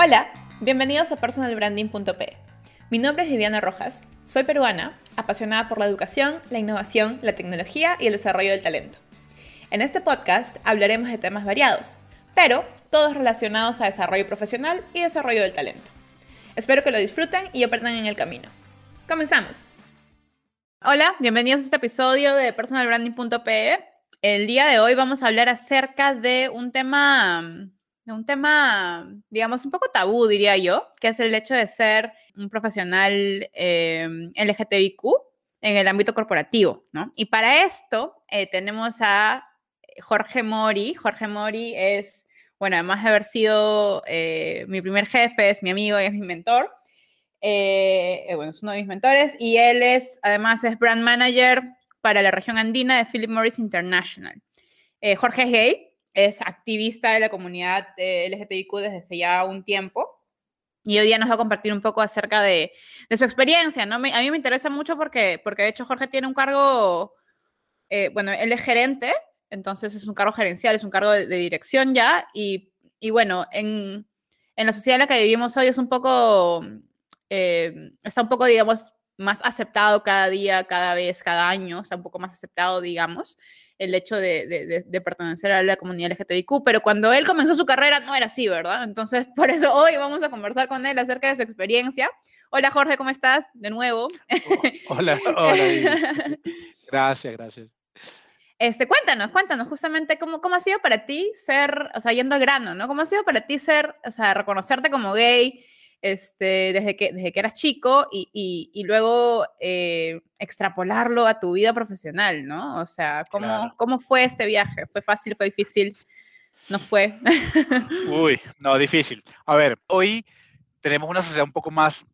Hola, bienvenidos a personalbranding.p. Mi nombre es Viviana Rojas, soy peruana, apasionada por la educación, la innovación, la tecnología y el desarrollo del talento. En este podcast hablaremos de temas variados, pero todos relacionados a desarrollo profesional y desarrollo del talento. Espero que lo disfruten y aprendan en el camino. ¡Comenzamos! Hola, bienvenidos a este episodio de personalbranding.pe. El día de hoy vamos a hablar acerca de un tema un tema, digamos, un poco tabú, diría yo, que es el hecho de ser un profesional eh, LGTBIQ en el ámbito corporativo, ¿no? Y para esto eh, tenemos a Jorge Mori. Jorge Mori es, bueno, además de haber sido eh, mi primer jefe, es mi amigo y es mi mentor. bueno, es uno de mis mentores y él es, además, es brand manager para la región andina de Philip Morris International. Jorge es gay, es activista de la comunidad LGTBIQ desde hace ya un tiempo. Y hoy día nos va a compartir un poco acerca de, su experiencia, ¿no? a mí me interesa mucho porque, porque de hecho Jorge tiene un cargo, eh, bueno, él es gerente, entonces es un cargo gerencial, es un cargo de, dirección ya, y, bueno, en, la sociedad en la que vivimos hoy es un poco, eh, está un poco, digamos, más aceptado cada día, cada vez, cada año, está un poco más aceptado, digamos el hecho de, pertenecer a la comunidad LGTBIQ, pero cuando él comenzó su carrera no era así, ¿verdad? Entonces, por eso hoy vamos a conversar con él acerca de su experiencia. Hola Jorge, ¿cómo estás? De nuevo. Oh, hola, hola. gracias, gracias. Este, cuéntanos, cuéntanos justamente cómo, cómo ha sido para ti ser, o sea, yendo al grano, ¿no? ¿Cómo ha sido para ti ser, o sea, reconocerte como gay, este, desde, que, desde que eras chico y, y, luego eh, extrapolarlo a tu vida profesional, ¿no? O sea, ¿cómo, ¿cómo fue este viaje? ¿Fue fácil? ¿Fue difícil? ¿No fue? Uy, no, difícil. A ver, hoy tenemos una sociedad un poco más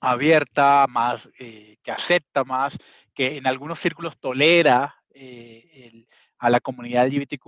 abierta, más eh, que acepta más, que en algunos círculos tolera eh, el, a la comunidad LGBTQ.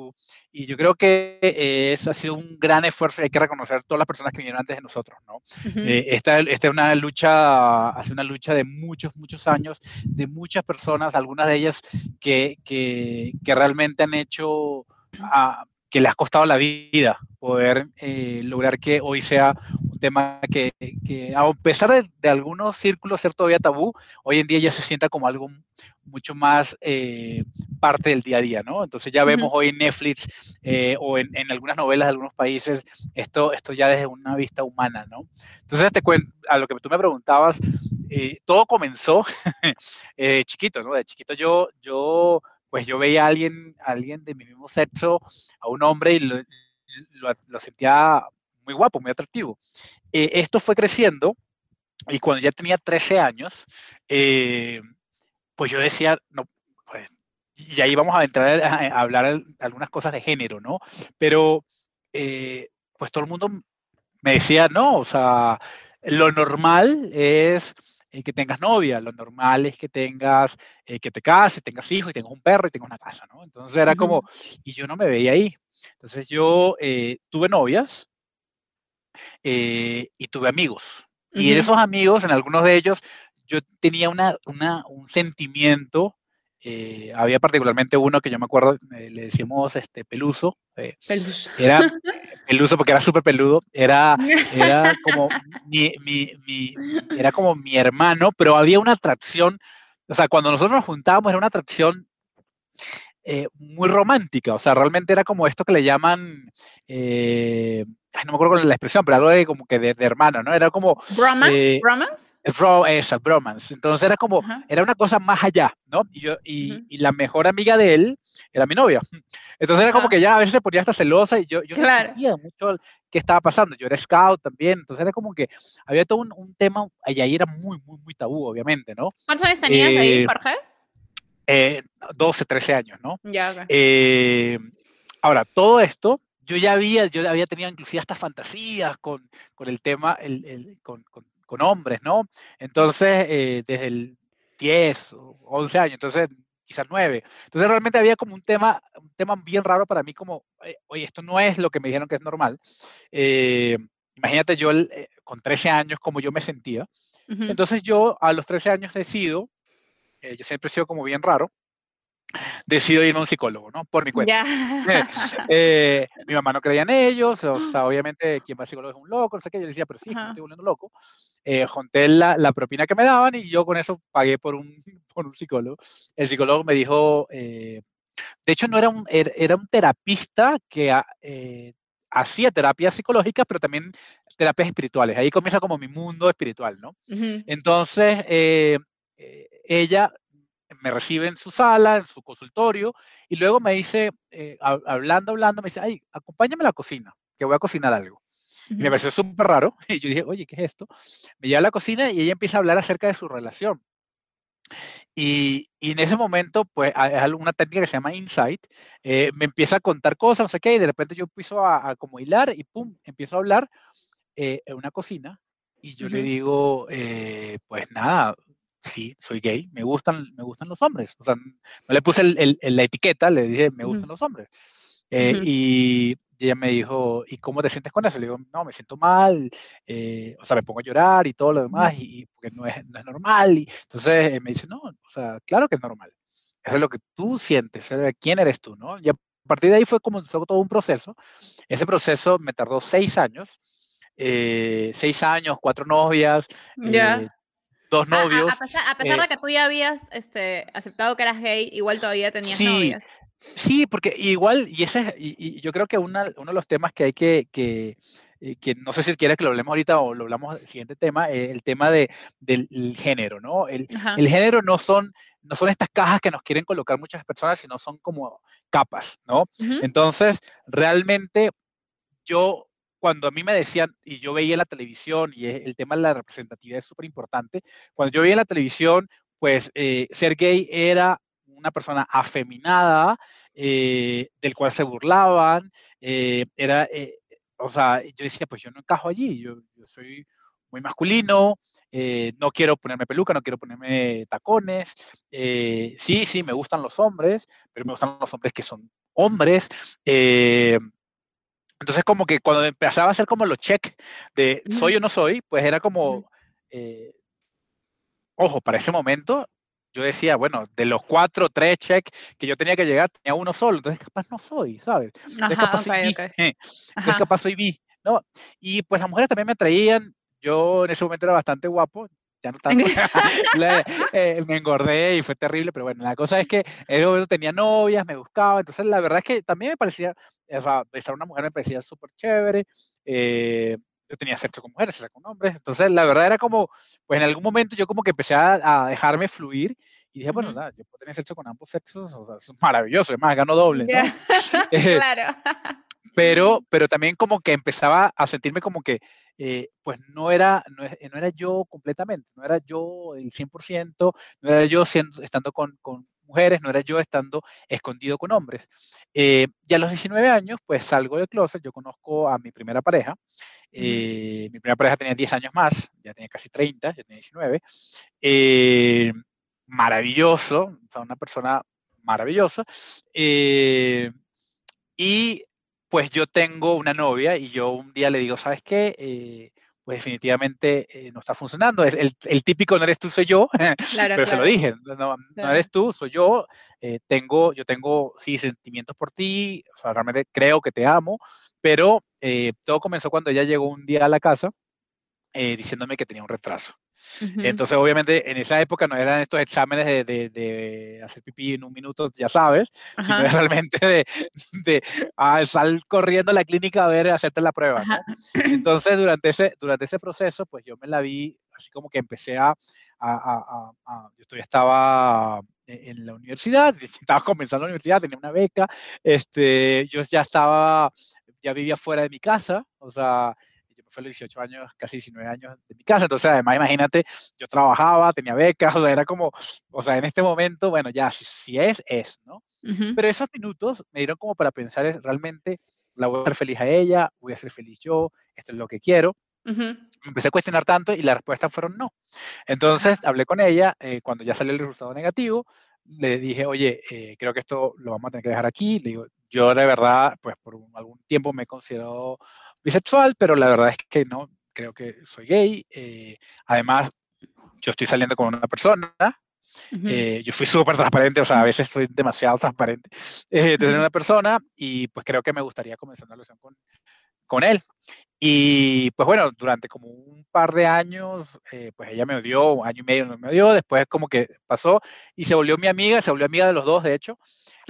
Y yo creo que eh, eso ha sido un gran esfuerzo y hay que reconocer a todas las personas que vinieron antes de nosotros, ¿no? Eh, esta, esta, es una lucha, hace una lucha de muchos, muchos años, de muchas personas, algunas de ellas que, que, que realmente han hecho... a que le ha costado la vida poder eh, lograr que hoy sea tema que, que a pesar de, de, algunos círculos ser todavía tabú, hoy en día ya se sienta como algo mucho más eh, parte del día a día, ¿no? Entonces ya vemos hoy en Netflix eh, o en, en, algunas novelas de algunos países esto, esto ya desde una vista humana, ¿no? Entonces te cuento, a lo que tú me preguntabas, todo comenzó chiquito, ¿no? De chiquito yo, yo pues yo veía a alguien, alguien de mi mismo sexo, a un hombre, y lo, lo, sentía muy guapo, muy atractivo. Eh, esto fue creciendo y cuando ya tenía 13 años, eh, pues yo decía, no, pues, y ahí vamos a entrar a, hablar algunas cosas de género, ¿no? Pero, eh, pues todo el mundo me decía, no, o sea, lo normal es eh, que tengas novia, lo normal es que tengas, eh, que te cases, tengas hijos y tengas un perro y tengas una casa, ¿no? Entonces era como, y yo no me veía ahí. Entonces yo eh, tuve novias y tuve amigos. Y en esos amigos, en algunos de ellos, yo tenía una, una, un sentimiento había particularmente uno que yo me acuerdo, le decíamos este, peluso. peluso. Era peluso porque era súper peludo. Era, era como mi, mi, mi, era como mi hermano, pero había una atracción, o sea, cuando nosotros nos juntábamos era una atracción eh, muy romántica, o sea, realmente era como esto que le llaman, eh, no me acuerdo con la expresión, pero algo de como que de, hermano, ¿no? Era como... ¿Bromance? Eh, ¿Bromance? Bro, esa, bromance. Entonces era como, era una cosa más allá, ¿no? Y, yo, y, y, la mejor amiga de él era mi novia. Entonces era como que ya a veces se ponía hasta celosa y yo, yo no sabía mucho qué estaba pasando. Yo era scout también, entonces era como que había todo un, un tema, y ahí era muy, muy, muy tabú, obviamente, ¿no? ¿Cuántos años tenías ahí, Jorge? Eh, 12, 13 años, ¿no? Ya, eh, ahora, todo esto, yo ya había, yo había tenido inclusive estas fantasías con, con el tema, el, el, con, con, con, hombres, ¿no? Entonces, eh, desde el 10 o 11 años, entonces quizás 9. Entonces realmente había como un tema, un tema bien raro para mí, como, eh, oye, esto no es lo que me dijeron que es normal. Eh, imagínate yo con 13 años como yo me sentía. Entonces yo a los 13 años decido eh, yo siempre he sido como bien raro, decido irme a un psicólogo, ¿no? Por mi cuenta. Eh, mi mamá no creía en ellos, obviamente quien va al psicólogo es un loco, no sé qué, yo decía, pero sí, me estoy volviendo loco. Eh, junté la, la, propina que me daban y yo con eso pagué por un, por un psicólogo. El psicólogo me dijo, eh, de hecho no era un, era un terapista que eh, hacía terapia psicológica, pero también terapias espirituales. Ahí comienza como mi mundo espiritual, ¿no? Entonces, ella me recibe en su sala, en su consultorio, y luego me dice, eh, hablando, hablando, me dice, ay, acompáñame a la cocina, que voy a cocinar algo. Y me pareció súper raro, y yo dije, oye, ¿qué es esto? Me lleva a la cocina y ella empieza a hablar acerca de su relación. Y, y en ese momento, pues, es una técnica que se llama insight, eh, me empieza a contar cosas, no sé qué, y de repente yo empiezo a, como hilar y pum, empiezo a hablar eh, en una cocina, y yo le digo, pues nada, sí, soy gay, me gustan, me gustan los hombres. O sea, no le puse el, la etiqueta, le dije, me gustan los hombres. Eh, y, ella me dijo, ¿y cómo te sientes con eso? Le digo, no, me siento mal, eh, o sea, me pongo a llorar y todo lo demás, y, porque no es, no es normal. Y, entonces eh, me dice, no, o sea, claro que es normal. Eso es lo que tú sientes, quién eres tú, ¿no? Y a partir de ahí fue como todo un proceso. Ese proceso me tardó seis años. seis años, cuatro novias, ya dos novios. A, pesar, de que tú ya habías este, aceptado que eras gay, igual todavía tenías sí, novias. Sí, porque igual, y ese y, yo creo que uno de los temas que hay que, que, eh, que, no sé si quieres que lo hablemos ahorita o lo hablamos el siguiente tema, eh, el tema de, del género, ¿no? El, el, género no son, no son estas cajas que nos quieren colocar muchas personas, sino son como capas, ¿no? Entonces, realmente yo cuando a mí me decían, y yo veía la televisión, y el tema de la representatividad es súper importante, cuando yo veía la televisión, pues eh, ser gay era una persona afeminada, eh, del cual se burlaban, eh, era, o sea, yo decía, pues yo no encajo allí, yo, soy muy masculino, no quiero ponerme peluca, no quiero ponerme tacones, sí, sí, me gustan los hombres, pero me gustan los hombres que son hombres, entonces, como que cuando empezaba a hacer como los check de soy o no soy, pues era como, eh, ojo, para ese momento yo decía, bueno, de los cuatro, tres check que yo tenía que llegar, tenía uno solo, entonces capaz no soy, ¿sabes? Entonces capaz soy bi, entonces capaz soy bi, ¿no? Y pues las mujeres también me atraían, yo en ese momento era bastante guapo, ya no tanto, eh, me engordé y fue terrible, pero bueno, la cosa es que momento tenía novias, me buscaba, entonces la verdad es que también me parecía, o sea, besar a una mujer me parecía súper chévere, eh, yo tenía sexo con mujeres, sexo con hombres, entonces la verdad era como, pues en algún momento yo como que empecé a, dejarme fluir y dije, bueno, nada, yo puedo tener sexo con ambos sexos, o sea, es maravilloso, además gano doble, ¿no? Eh, claro. Pero, pero también como que empezaba a sentirme como que, eh, pues no era, no, no, era yo completamente, no era yo el 100%, no era yo siendo, estando con, con mujeres, no era yo estando escondido con hombres. Eh, y a los 19 años, pues salgo del closet, yo conozco a mi primera pareja, eh, mi primera pareja tenía 10 años más, ya tenía casi 30, ya tenía 19, eh, maravilloso, o sea, una persona maravillosa, y pues yo tengo una novia y yo un día le digo, ¿sabes qué? pues definitivamente eh, no está funcionando. El, el, típico no eres tú, soy yo, pero se lo dije, no, no, eres tú, soy yo, eh, tengo, yo tengo, sí, sentimientos por ti, o sea, realmente creo que te amo, pero eh, todo comenzó cuando ella llegó un día a la casa diciéndome que tenía un retraso. Entonces, obviamente, en esa época no eran estos exámenes de, de, hacer pipí en un minuto, ya sabes, sino realmente de, de ah, salir corriendo a la clínica a ver, hacerte la prueba. Entonces, durante ese, durante ese proceso, pues yo me la vi así como que empecé a, a, a, yo todavía estaba en la universidad, estaba comenzando la universidad, tenía una beca, este, yo ya estaba, ya vivía fuera de mi casa, o sea, fue los 18 años, casi 19 años de mi casa. Entonces, además, imagínate, yo trabajaba, tenía becas, o sea, era como, o sea, en este momento, bueno, ya, si, es, es, ¿no? Pero esos minutos me dieron como para pensar, realmente, la voy a hacer feliz a ella, voy a ser feliz yo, esto es lo que quiero. Me empecé a cuestionar tanto y las respuestas fueron no. Entonces hablé con ella eh, cuando ya salió el resultado negativo. Le dije, oye, eh, creo que esto lo vamos a tener que dejar aquí. Le digo, yo de verdad, pues por algún tiempo me he considerado bisexual, pero la verdad es que no, creo que soy gay. Eh, además, yo estoy saliendo con una persona, Eh, yo fui súper transparente, o sea, a veces estoy demasiado transparente eh, de una persona y pues creo que me gustaría comenzar una relación con, con él. Y pues bueno, durante como un par de años, eh, pues ella me odió, un año y medio no me odió, después como que pasó y se volvió mi amiga, se volvió amiga de los dos, de hecho.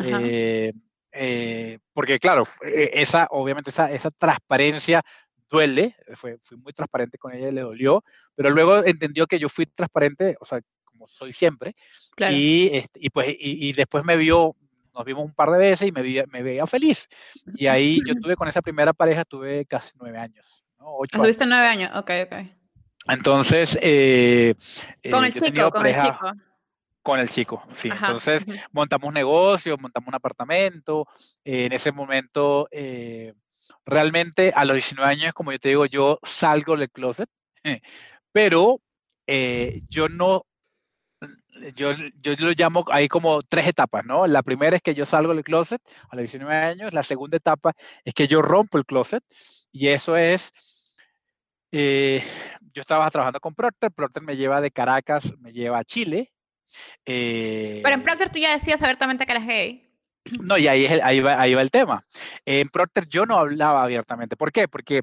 Eh, eh, porque claro, esa, obviamente esa, esa transparencia duele, fue, fui muy transparente con ella y le dolió, pero luego entendió que yo fui transparente, o sea, como soy siempre, y, este, y, pues, y, y, después me vio, nos vimos un par de veces y me, me veía feliz. Y ahí yo tuve con esa primera pareja, tuve casi nueve años. ¿no? Ocho ¿Tuviste nueve años? Ok, ok. Entonces... Eh, con el chico, con el chico. Con el chico, sí. Entonces montamos un negocio, montamos un apartamento. Eh, en ese momento, eh, realmente a los 19 años, como yo te digo, yo salgo del closet, pero yo no yo, yo lo llamo ahí como tres etapas, ¿no? La primera es que yo salgo del closet a los 19 años, la segunda etapa es que yo rompo el closet y eso es, eh, yo estaba trabajando con Procter, Procter me lleva de Caracas, me lleva a Chile. Eh, Pero en Procter tú ya decías abiertamente que eras gay. No, y ahí, es ahí, va, ahí va el tema. En Procter yo no hablaba abiertamente. ¿Por qué? Porque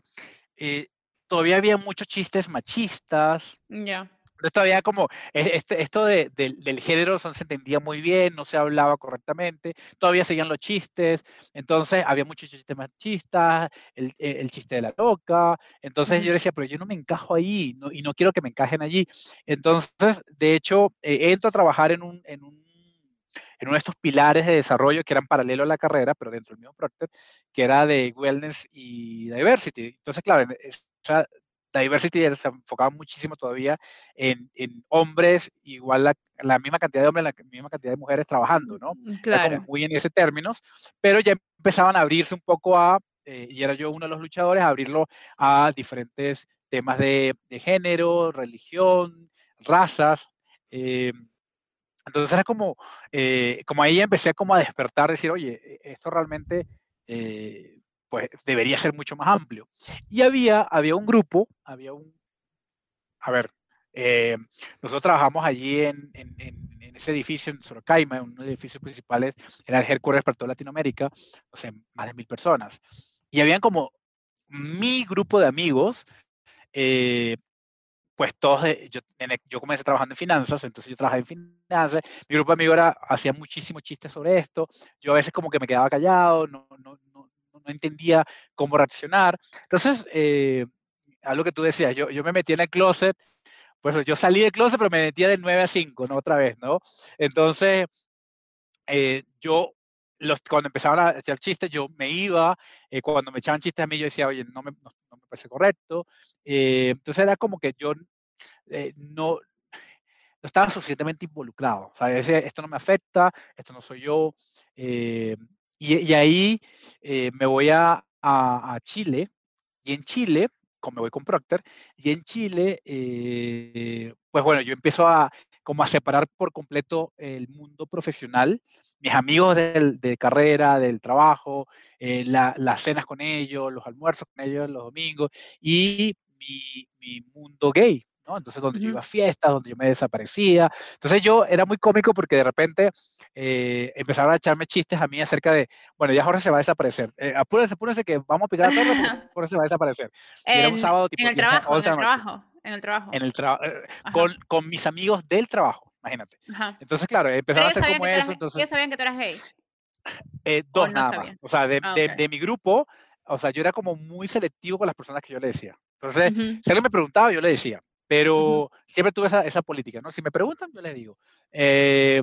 eh, todavía había muchos chistes machistas. Ya todavía como e, este, esto de, del género no se entendía muy bien, no se hablaba correctamente, todavía seguían los chistes, entonces había muchos chistes machistas, el, e, el, chiste de la loca, entonces yo decía, pero yo no me encajo ahí y no quiero que me encajen allí. Entonces, de hecho, eh, entro a trabajar en un, en un en uno de estos pilares de desarrollo que eran paralelo a la carrera, pero dentro del mismo Procter, que era de wellness y diversity. Entonces, claro, esa diversity se enfocaba muchísimo todavía en, en hombres, igual la, la, misma cantidad de hombres, la misma cantidad de mujeres trabajando, ¿no? Mm, claro. muy en ese términos, pero ya empezaban a abrirse un poco a, eh, y era yo uno de los luchadores, a abrirlo a diferentes temas de, de género, religión, razas. Eh, entonces era como, eh, como ahí empecé como a despertar, decir, oye, e, esto realmente eh, pues debería ser mucho más amplio. Y había, había un grupo, había un, a ver, eh, nosotros trabajamos allí en, en, en, ese edificio en Sorocaima, uno de los edificios principales, era el headquarters para toda Latinoamérica, o sea, más de mil personas. Y habían como mi grupo de amigos, eh, pues todos, yo, yo, comencé trabajando en finanzas, entonces yo trabajaba en finanzas, mi grupo de amigos hacía muchísimos chistes sobre esto, yo a veces como que me quedaba callado, no, no entendía cómo reaccionar. Entonces, eh, algo que tú decías, yo, yo me metí en el closet, pues yo salí del closet, pero me metía de 9 a 5, ¿no? Otra vez, ¿no? Entonces, eh, yo, los, cuando empezaban a echar chistes, yo me iba, eh, cuando me echaban chistes a mí, yo decía, oye, no me, no, me parece correcto. entonces era como que yo no, no estaba suficientemente involucrado. O sea, decía, esto no me afecta, esto no soy yo. Y, ahí eh, me voy a, Chile, y en Chile, como me voy con Procter, y en Chile, eh, pues bueno, yo empiezo a como a separar por completo el mundo profesional, mis amigos de carrera, del trabajo, eh, las cenas con ellos, los almuerzos con ellos los domingos, y mi, mi mundo gay, entonces, donde yo iba a fiestas, donde yo me desaparecía. Entonces, yo era muy cómico porque de repente eh, empezaron a echarme chistes a mí acerca de, bueno, ya Jorge se va a desaparecer. Eh, apúrense, apúrense que vamos a picar a torre porque Jorge se va a desaparecer. en, era un sábado tipo. En el trabajo, en el trabajo. En el trabajo. En el trabajo. Con, con, mis amigos del trabajo, imagínate. Entonces, claro, empezaron a hacer como eso. entonces, ¿Ellos sabían que tú eras gay? Eh, dos nada más. O sea, de, ah, de, de mi grupo, o sea, yo era como muy selectivo con las personas que yo le decía. Entonces, si alguien me preguntaba, yo le decía. Pero siempre tuve esa, esa, política, ¿no? Si me preguntan, yo les digo. Eh,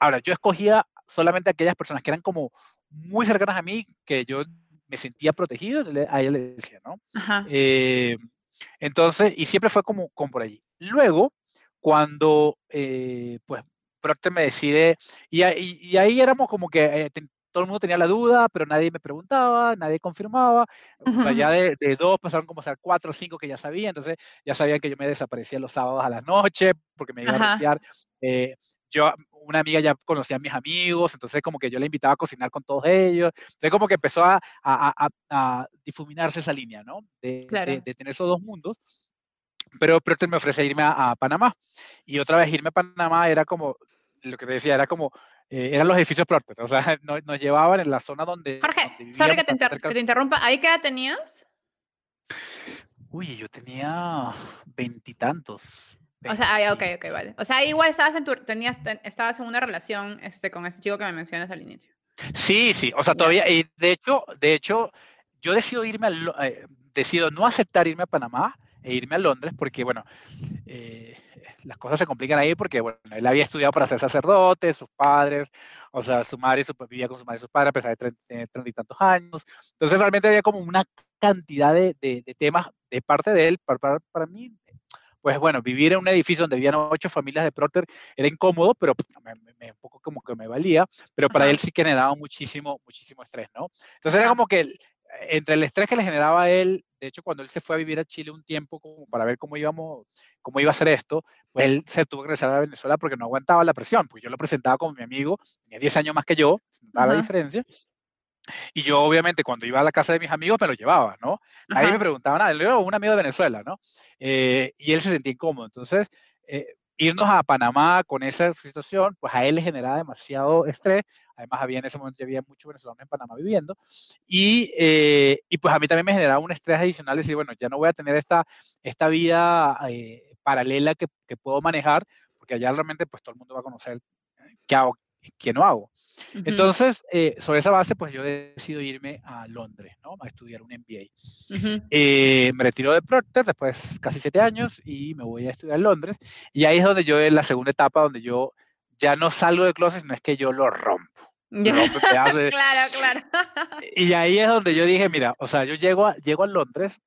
ahora, yo escogía solamente aquellas personas que eran como muy cercanas a mí, que yo me sentía protegido, a ella le decía, ¿no? Eh, entonces, y siempre fue como, como por allí. Luego, cuando, eh, pues, Procter me decide, y, y, ahí éramos como que eh, todo el mundo tenía la duda, pero nadie me preguntaba, nadie confirmaba. O sea, ya de, dos pasaron como a ser cuatro o cinco que ya sabían, entonces ya sabían que yo me desaparecía los sábados a la noche porque me iba a limpiar. Eh, yo, una amiga ya conocía a mis amigos, entonces como que yo le invitaba a cocinar con todos ellos. Entonces como que empezó a, a, a, a difuminarse esa línea, ¿no? De, de, de, tener esos dos mundos. pero Procter me ofrece irme a, Panamá. Y otra vez irme a Panamá era como, lo que te decía, era como, eh, eran los edificios Procter, o sea, nos, llevaban en la zona donde... Jorge, sorry que te, que te interrumpa, ¿ahí qué edad tenías? Uy, yo tenía veintitantos. O sea, ok, ok, vale. O sea, igual estabas en, tu, tenías, estabas en una relación este, con ese chico que me mencionas al inicio. Sí, sí, o sea, todavía, y de hecho, de hecho, yo decido irme, a, eh, decido no aceptar irme a Panamá e irme a Londres porque, bueno, eh, las cosas se complican ahí porque, bueno, él había estudiado para ser sacerdote, sus padres, o sea, su madre su, vivía con su madre y su padre a pesar de tener treinta y tantos años. Entonces, realmente había como una cantidad de, de, temas de parte de él, para, para, para mí, pues bueno, vivir en un edificio donde vivían ocho familias de Procter era incómodo, pero me, un poco como que me valía, pero para él sí que generaba muchísimo, muchísimo estrés, ¿no? Entonces era como que entre el estrés que le generaba a él, de hecho cuando él se fue a vivir a Chile un tiempo como para ver cómo íbamos, cómo iba a ser esto, pues él se tuvo que regresar a Venezuela porque no aguantaba la presión, pues yo lo presentaba como mi amigo, tenía 10 años más que yo, daba la diferencia, y yo, obviamente, cuando iba a la casa de mis amigos, me lo llevaba, ¿no? Ahí me preguntaban, nada, yo un amigo de Venezuela, ¿no? Eh, y él se sentía incómodo. Entonces, eh, irnos a Panamá con esa situación, pues a él le generaba demasiado estrés. Además, había en ese momento, ya había muchos venezolanos en Panamá viviendo. Y, eh, y pues a mí también me generaba un estrés adicional, decir, bueno, ya no voy a tener esta, esta vida paralela que, que, puedo manejar, porque allá realmente, pues todo el mundo va a conocer qué hago, que no hago. Entonces, eh, sobre esa base, pues yo decido irme a Londres, ¿no? A estudiar un MBA. Eh, me retiro de Procter después casi siete años y me voy a estudiar en Londres. Y ahí es donde yo, en la segunda etapa, donde yo ya no salgo de closet, no es que yo lo rompo. claro, claro. y ahí es donde yo dije, mira, o sea, yo llego a, llego a Londres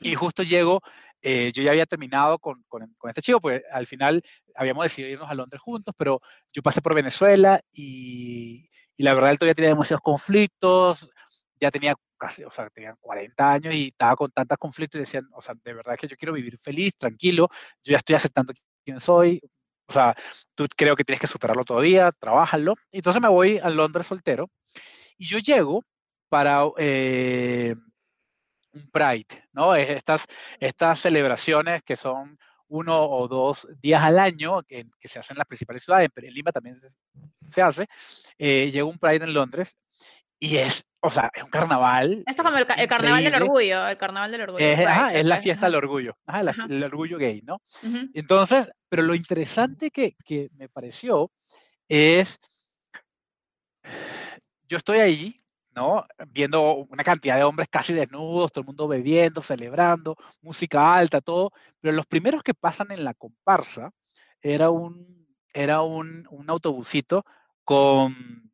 y justo llego eh, yo ya había terminado con, con, con, este chico, pues al final habíamos decidido irnos a Londres juntos, pero yo pasé por Venezuela y, y la verdad él todavía tenía demasiados conflictos, ya tenía casi, o sea, tenía 40 años y estaba con tantos conflictos y decían, o sea, de verdad que yo quiero vivir feliz, tranquilo, yo ya estoy aceptando quién soy, o sea, tú creo que tienes que superarlo todavía, trabájalo. Entonces me voy a Londres soltero y yo llego para... Eh, un Pride, ¿no? Estas, estas celebraciones que son uno o dos días al año, que, que se hacen en las principales ciudades, en Lima también se, hace, eh, llega un Pride en Londres y es, o sea, es un carnaval. Esto es como el, carnaval del orgullo, el carnaval del orgullo. Es, es la fiesta del orgullo, el orgullo gay, ¿no? Entonces, pero lo interesante que, que me pareció es, yo estoy ahí ¿no? Viendo una cantidad de hombres casi desnudos, todo el mundo bebiendo, celebrando, música alta, todo. Pero los primeros que pasan en la comparsa era un, era un, un autobusito con,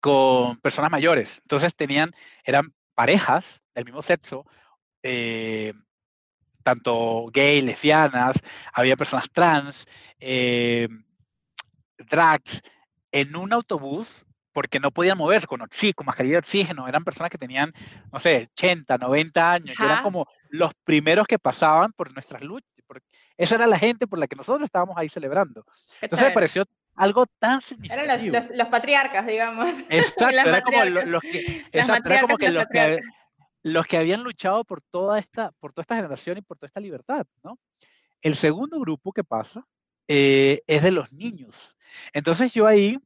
con personas mayores. Entonces tenían, eran parejas del mismo sexo, eh, tanto gay, lesbianas, había personas trans, eh, drags, en un autobús porque no podían moverse con, con mascarilla de oxígeno, eran personas que tenían, no sé, 80, 90 años, eran como los primeros que pasaban por nuestras luchas, porque esa era la gente por la que nosotros estábamos ahí celebrando. Entonces me pareció algo tan significativo. Eran los, patriarcas, digamos. Exacto, era como los que, era como que los que, los que habían luchado por toda, esta, por toda esta generación y por toda esta libertad, ¿no? El segundo grupo que pasa eh, es de los niños. Entonces yo ahí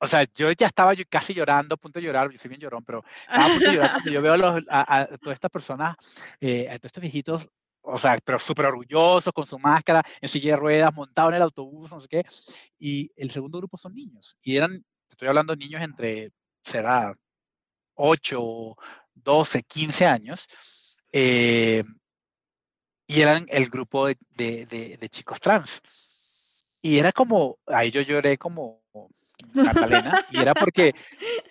o sea, yo ya estaba casi llorando, a punto de llorar, yo soy bien llorón, pero estaba a punto de llorar yo veo a, los, a, todas estas personas, eh, a todos estos viejitos, o sea, pero súper orgullosos, con su máscara, en silla de ruedas, montados en el autobús, no sé qué. Y el segundo grupo son niños. Y eran, estoy hablando de niños entre, será, 8, 12, 15 años. Eh, y eran el grupo de, de, de chicos trans. Y era como, ahí yo lloré como Catalina, y era porque,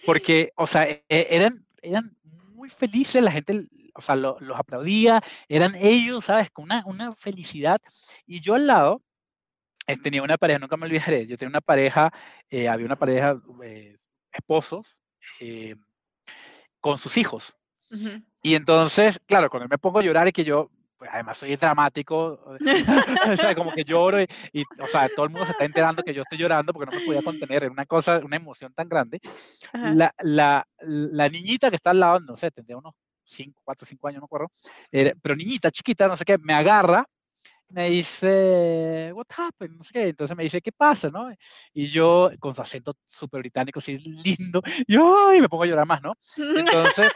porque o sea, e, eran, eran muy felices, la gente, o sea, los aplaudía, eran ellos, ¿sabes? Con una, una felicidad. Y yo al lado eh, tenía una pareja, nunca me olvidaré, yo tenía una pareja, eh, había una pareja, eh, esposos, con sus hijos. Y entonces, claro, cuando me pongo a llorar y que yo, pues además soy dramático, o sea, como que lloro y, o sea, todo el mundo se está enterando que yo estoy llorando porque no me podía contener, era una cosa, una emoción tan grande. La, la, la, niñita que está al lado, no sé, tendría unos cinco, cuatro, cinco años, no me acuerdo, pero niñita, chiquita, no sé qué, me agarra, me dice, what happened, no sé qué, entonces me dice, ¿qué pasa, no? Y yo, con su acento súper británico, así lindo, yo, y me pongo a llorar más, ¿no? Entonces,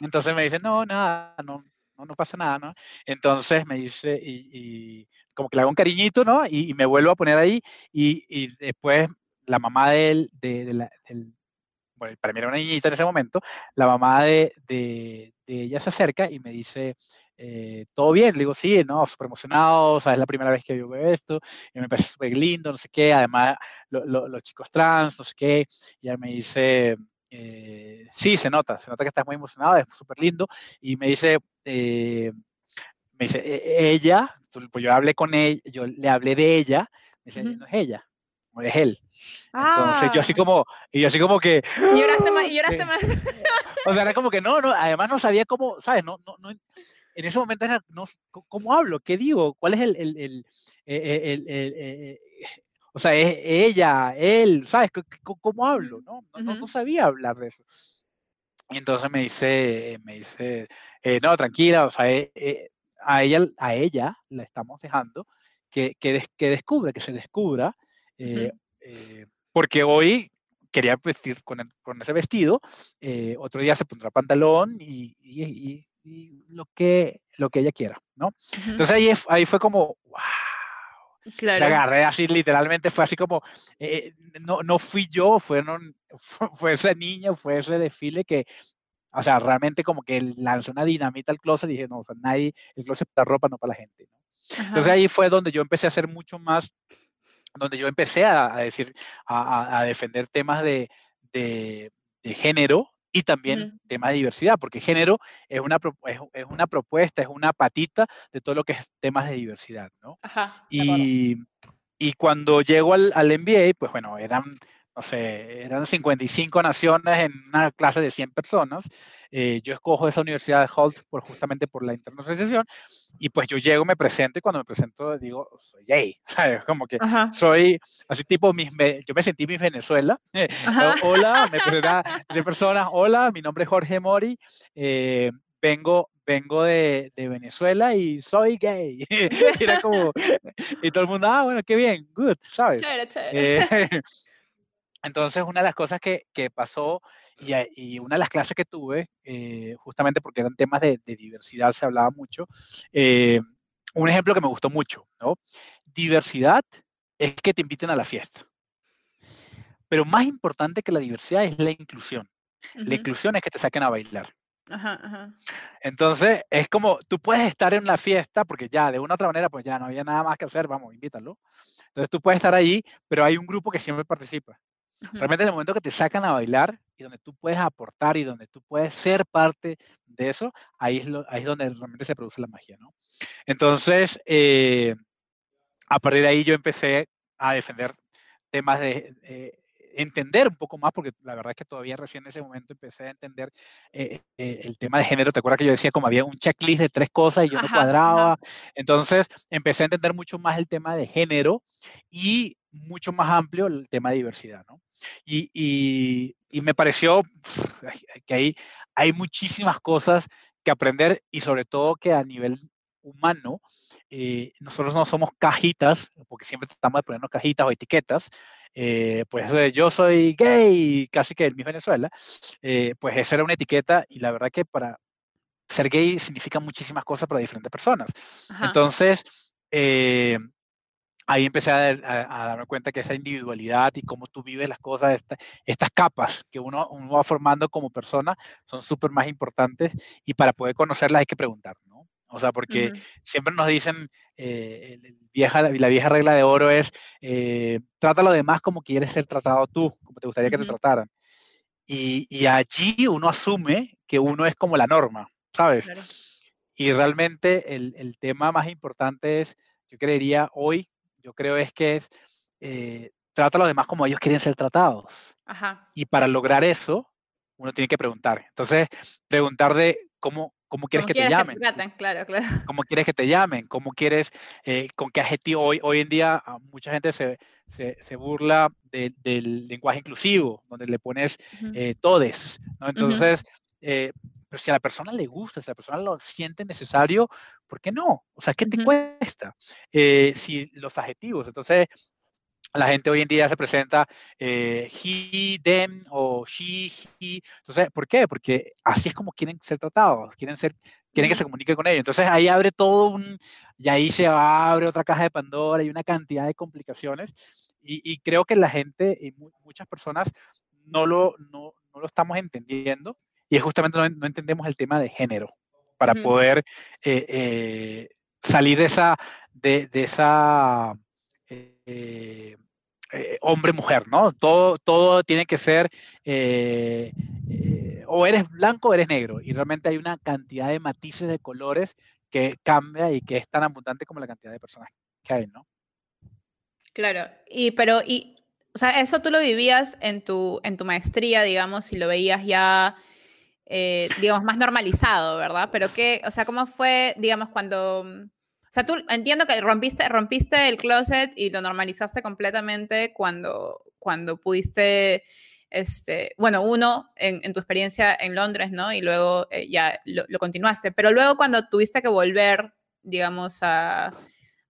entonces me dice, no, nada, no, no, pasa nada, ¿no? Entonces me dice, y, como que le hago un cariñito, ¿no? Y, me vuelvo a poner ahí, y, y después la mamá de él, de, de bueno, para mí era una niñita en ese momento, la mamá de, de, ella se acerca y me dice, eh, ¿todo bien? Le digo, sí, no, súper emocionado, o sea, es la primera vez que yo veo esto, y me parece súper lindo, no sé qué, además los chicos trans, no sé qué, y ella me dice, eh, sí, se nota, se nota que estás muy emocionado, es súper lindo, y me dice, eh, me dice, e, ella, pues yo hablé con ella, yo le hablé de ella, me dice, no es ella, es él. Entonces yo así ah. como, y yo así como que... Y lloraste más, y lloraste más. O sea, era como que no, no, además no sabía cómo, ¿sabes? No, no, no, en ese momento era, no, ¿cómo hablo? ¿Qué digo? ¿Cuál es el, el, el, el, el o sea, es ella, él, ¿sabes? ¿Cómo, hablo? ¿no? No, no, sabía hablar de eso. Y entonces me dice, me dice, eh, no, tranquila, o sea, eh, eh, a, ella, a ella la estamos dejando que, que, que descubra, que se descubra eh, eh, porque hoy quería vestir con, con ese vestido, eh, otro día se pondrá pantalón y, y, lo, que, lo que ella quiera, ¿no? Entonces ahí, ahí fue como, wow. Claro. Se agarré así, literalmente fue así como, no, no fui yo, fueron, fue esa niña, fue ese desfile que, o sea, realmente como que lanzó una dinamita al closet y dije, no, o sea, nadie, el closet para ropa, no para la gente. ¿no? Entonces ahí fue donde yo empecé a hacer mucho más donde yo empecé a, decir, a, defender temas de, de, género y también temas de diversidad, porque género es una, es, una propuesta, es una patita de todo lo que es temas de diversidad, ¿no? Ajá, y, y, cuando llego al, al MBA, pues bueno, eran no sé, eran 55 naciones en una clase de 100 personas. Eh, yo escojo esa universidad de Holt por, justamente por la internacionalización y pues yo llego, me presento y cuando me presento digo, soy gay, ¿sabes? Como que soy así tipo, mis, yo me sentí mi Venezuela. hola, me presenté a personas, hola, mi nombre es Jorge Mori, eh, vengo, vengo de, de, Venezuela y soy gay. era como, y todo el mundo, ah, bueno, qué bien, good, ¿sabes? Chévere, chévere. Eh, entonces, una de las cosas que, que pasó y, y, una de las clases que tuve, eh, justamente porque eran temas de, diversidad, se hablaba mucho, eh, un ejemplo que me gustó mucho, ¿no? Diversidad es que te inviten a la fiesta. Pero más importante que la diversidad es la inclusión. La inclusión es que te saquen a bailar. Ajá, ajá. Entonces, es como, tú puedes estar en la fiesta, porque ya de una u otra manera, pues ya no había nada más que hacer, vamos, invítalo. Entonces, tú puedes estar ahí, pero hay un grupo que siempre participa. Realmente en el momento que te sacan a bailar y donde tú puedes aportar y donde tú puedes ser parte de eso, ahí es, ahí es donde realmente se produce la magia, ¿no? Entonces, eh, a partir de ahí yo empecé a defender temas de, entender un poco más, porque la verdad es que todavía recién en ese momento empecé a entender eh, eh, el tema de género. ¿Te acuerdas que yo decía como había un checklist de tres cosas y yo no cuadraba? Entonces empecé a entender mucho más el tema de género y mucho más amplio el tema de diversidad, ¿no? Y, y, y me pareció que hay, hay muchísimas cosas que aprender y sobre todo que a nivel humano, eh, nosotros no somos cajitas, porque siempre tratamos de ponernos cajitas o etiquetas, eh, pues yo soy gay, casi que en mi Venezuela, eh, pues esa era una etiqueta y la verdad que para ser gay significa muchísimas cosas para diferentes personas. Entonces, ahí empecé a, darme cuenta que esa individualidad y cómo tú vives las cosas, estas capas que uno, uno, va formando como persona son súper más importantes y para poder conocerlas hay que preguntar, ¿no? O sea, porque siempre nos dicen, eh, vieja, la vieja regla de oro es, eh, trata a los demás como quieres ser tratado tú, como te gustaría que te trataran. Y, y, allí uno asume que uno es como la norma, ¿sabes? Y realmente el, el, tema más importante es, yo creería hoy, yo creo es que es, eh, trata a los demás como ellos quieren ser tratados. Ajá. Y para lograr eso, uno tiene que preguntar. Entonces, preguntar de cómo, cómo quieres que te llamen. claro, claro. ¿Cómo quieres que te llamen? ¿Cómo quieres, eh, con qué adjetivo? Hoy, hoy en día mucha gente se, se, se burla del lenguaje inclusivo, donde le pones eh, todes, ¿no? Entonces, pero si a la persona le gusta, si a la persona lo siente necesario, ¿por qué no? O sea, ¿qué te cuesta? Eh, si los adjetivos, entonces la gente hoy en día se presenta eh, he, them o she, he. Entonces, ¿por qué? Porque así es como quieren ser tratados, quieren, ser, quieren que se comunique con ellos. Entonces ahí abre todo un, y ahí se abre otra caja de Pandora y una cantidad de complicaciones. Y, creo que la gente y muchas personas no lo, no, no lo estamos entendiendo y es justamente no, no, entendemos el tema de género para poder eh, eh, salir de esa, de, de esa eh, hombre-mujer, ¿no? Todo, todo tiene que ser o eres blanco o eres negro y realmente hay una cantidad de matices de colores que cambia y que es tan abundante como la cantidad de personas que hay, ¿no? Claro, y pero y o sea, eso tú lo vivías en tu en tu maestría, digamos, y lo veías ya eh, digamos, más normalizado, ¿verdad? Pero qué, o sea, ¿cómo fue, digamos, cuando... O sea, tú entiendo que rompiste, rompiste el closet y lo normalizaste completamente cuando, cuando pudiste, este, bueno, uno, en, tu experiencia en Londres, ¿no? Y luego eh, ya lo, continuaste. Pero luego cuando tuviste que volver, digamos, a,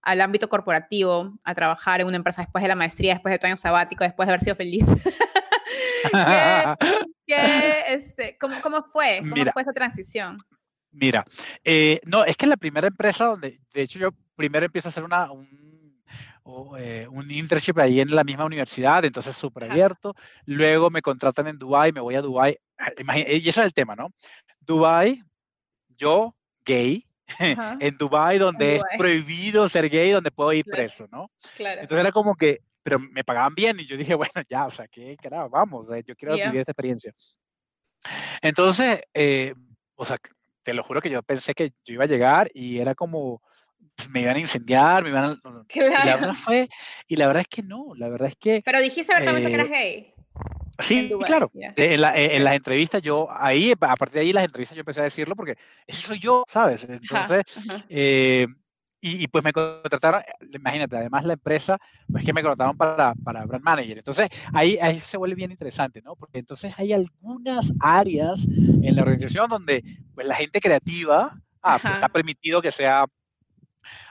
al ámbito corporativo, a trabajar en una empresa después de la maestría, después de tu año sabático, después de haber sido feliz. este, ¿cómo, ¿Cómo fue? ¿Cómo fue esa transición? Mira, eh, no, es que la primera empresa donde, de hecho, yo primero empiezo a hacer una, un, eh, un internship ahí en la misma universidad, entonces súper abierto. Luego me contratan en Dubai, me voy a Dubai. Ah, y eso es el tema, ¿no? Dubai, yo, gay, en Dubai, donde es prohibido ser gay, donde puedo ir preso, ¿no? Claro. Entonces era como que pero me pagaban bien y yo dije, bueno, ya, o sea, qué carajo, vamos, yo quiero vivir esta experiencia. Entonces, eh, o sea, te lo juro que yo pensé que yo iba a llegar y era como, pues, me iban a incendiar, me iban a... Claro. Y la verdad fue, y la verdad es que no, la verdad es que... Pero dijiste abiertamente que eras eh, gay. Sí, claro. En, la, en, las entrevistas yo, ahí, a partir de ahí las entrevistas yo empecé a decirlo porque ese soy yo, ¿sabes? Entonces, Eh, y, pues me contrataron, eh, imagínate, además la empresa, pues que me contrataron para, para brand manager. Entonces ahí, ahí se vuelve bien interesante, ¿no? Porque entonces hay algunas áreas en la organización donde pues la gente creativa, ah, pues está permitido que sea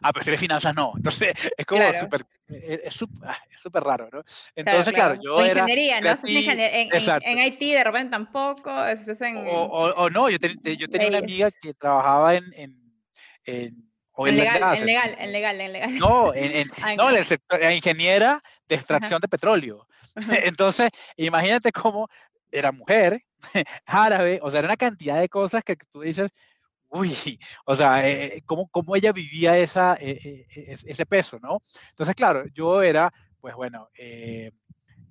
Ah, pero si eres finanzas, no. Entonces, es como súper, eh, es ah, súper raro, ¿no? Entonces, claro, yo o ingeniería, ¿no? En, en, en, IT de repente tampoco. Es en, o, o, no, yo, yo tenía una amiga que trabajaba en, en en, legal, en, legal, en legal, en legal, No, en, no, en el sector, ingeniera de extracción de petróleo. Entonces, imagínate cómo era mujer, árabe, o sea, era una cantidad de cosas que tú dices, uy, o sea, eh, eh, cómo, cómo, ella vivía esa, eh, ese peso, ¿no? Entonces, claro, yo era, pues bueno,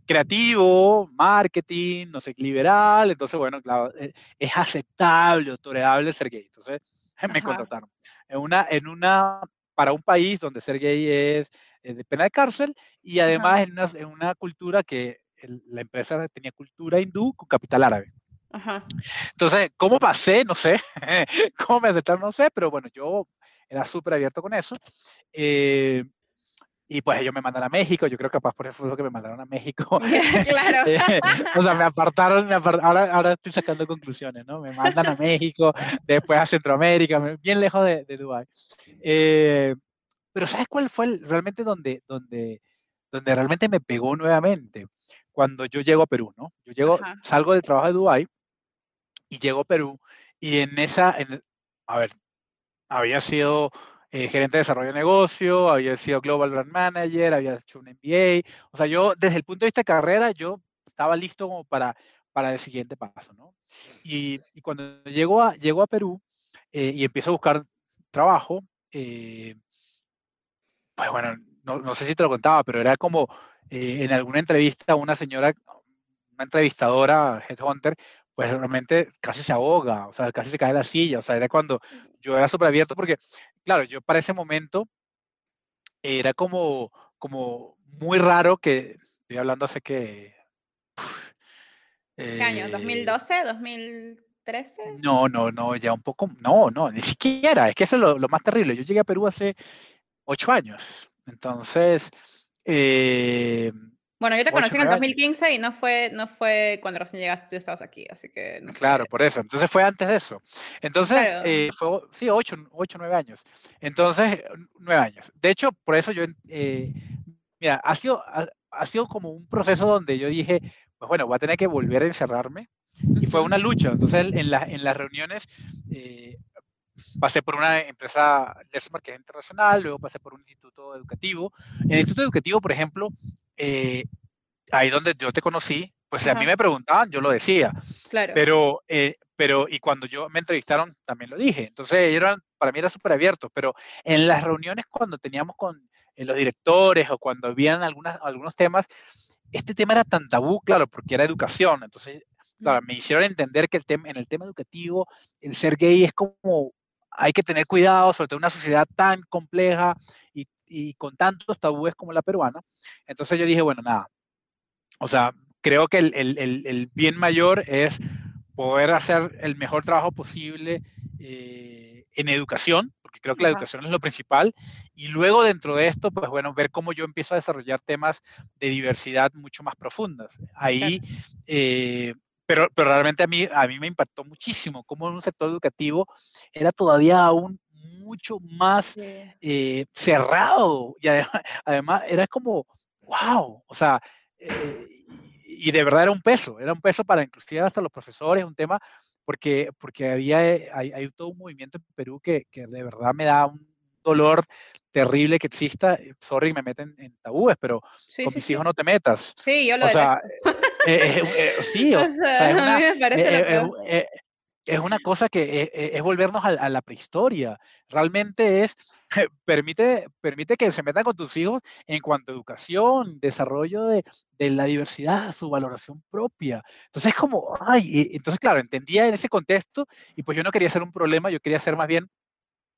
creativo, marketing, no sé, liberal, entonces, bueno, claro, es aceptable o tolerable ser gay. Entonces, me contrataron. En una, en una, para un país donde ser gay es, de pena de cárcel y además en una, en una, cultura que la empresa tenía cultura hindú con capital árabe. Ajá. Entonces, ¿cómo pasé? No sé. ¿Cómo me aceptaron? No sé, pero bueno, yo era súper abierto con eso. Eh, y pues ellos me mandan a México, yo creo que capaz por eso fue que me mandaron a México. claro. Eh, o sea, me apartaron, ahora, ahora estoy sacando conclusiones, ¿no? Me mandan a México, después a Centroamérica, bien lejos de, de Dubái. Eh, pero ¿sabes cuál fue realmente donde, donde, donde realmente me pegó nuevamente? Cuando yo llego a Perú, ¿no? Yo llego, salgo del trabajo de Dubái y llego a Perú y en esa, en, a ver, había sido eh, gerente de desarrollo de negocio, había sido Global Brand Manager, había hecho un MBA. O sea, yo desde el punto de vista de carrera, yo estaba listo como para, para el siguiente paso, ¿no? Y, y cuando llego a, llego a Perú eh, y empiezo a buscar trabajo, eh, pues bueno, no, no, sé si te lo contaba, pero era como en alguna entrevista una señora, una entrevistadora, headhunter, pues realmente casi se ahoga, o sea, casi se cae la silla, o sea, era cuando yo era súper abierto porque, claro, yo para ese momento era como, como muy raro que, estoy hablando hace que... ¿Qué año? ¿2012? ¿2013? No, no, no, ya un poco, no, no, ni siquiera, es que eso es lo, lo más terrible. Yo llegué a Perú hace ocho años, entonces, eh, Bueno, yo te conocí en el 2015 y no fue, no fue cuando recién llegaste, tú estabas aquí, así que... claro, por eso. Entonces fue antes de eso. Entonces, eh, fue, sí, ocho, ocho, nueve años. Entonces, nueve años. De hecho, por eso yo, eh, mira, ha sido, ha, sido como un proceso donde yo dije, pues bueno, voy a tener que volver a encerrarme. Y fue una lucha. Entonces, en, la, en las reuniones, eh, pasé por una empresa de marketing internacional, luego pasé por un instituto educativo. En el instituto educativo, por ejemplo, eh, ahí donde yo te conocí, pues a mí me preguntaban, yo lo decía. Claro. Pero, eh, pero, y cuando yo me entrevistaron, también lo dije. Entonces, eran, para mí era súper abierto, pero en las reuniones cuando teníamos con eh, los directores o cuando habían algunas, algunos temas, este tema era tan tabú, claro, porque era educación. Entonces, claro, me hicieron entender que el tema, en el tema educativo, el ser gay es como hay que tener cuidado, sobre todo en una sociedad tan compleja y, con tantos tabúes como la peruana. Entonces yo dije, bueno, nada. O sea, creo que el, el, el bien mayor es poder hacer el mejor trabajo posible eh, en educación, porque creo que la educación es lo principal, y luego dentro de esto, pues bueno, ver cómo yo empiezo a desarrollar temas de diversidad mucho más profundas. Ahí, eh, pero, pero realmente a mí, a mí me impactó muchísimo cómo en un sector educativo era todavía aún mucho más eh, cerrado y además, era como, wow, o sea, eh, y de verdad era un peso, era un peso para inclusive hasta los profesores, un tema, porque, porque había, eh, hay, hay todo un movimiento en Perú que, que de verdad me da un dolor terrible que exista. Sorry, me meten en tabúes, pero con mis hijos no te metas. Sí, yo lo o sea, eh, eh, sí, o, sea, es una, eh, es una cosa que es, volvernos a, la prehistoria. Realmente es, permite, permite que se metan con tus hijos en cuanto a educación, desarrollo de, de la diversidad, su valoración propia. Entonces es como, ay, entonces claro, entendía en ese contexto y pues yo no quería ser un problema, yo quería ser más bien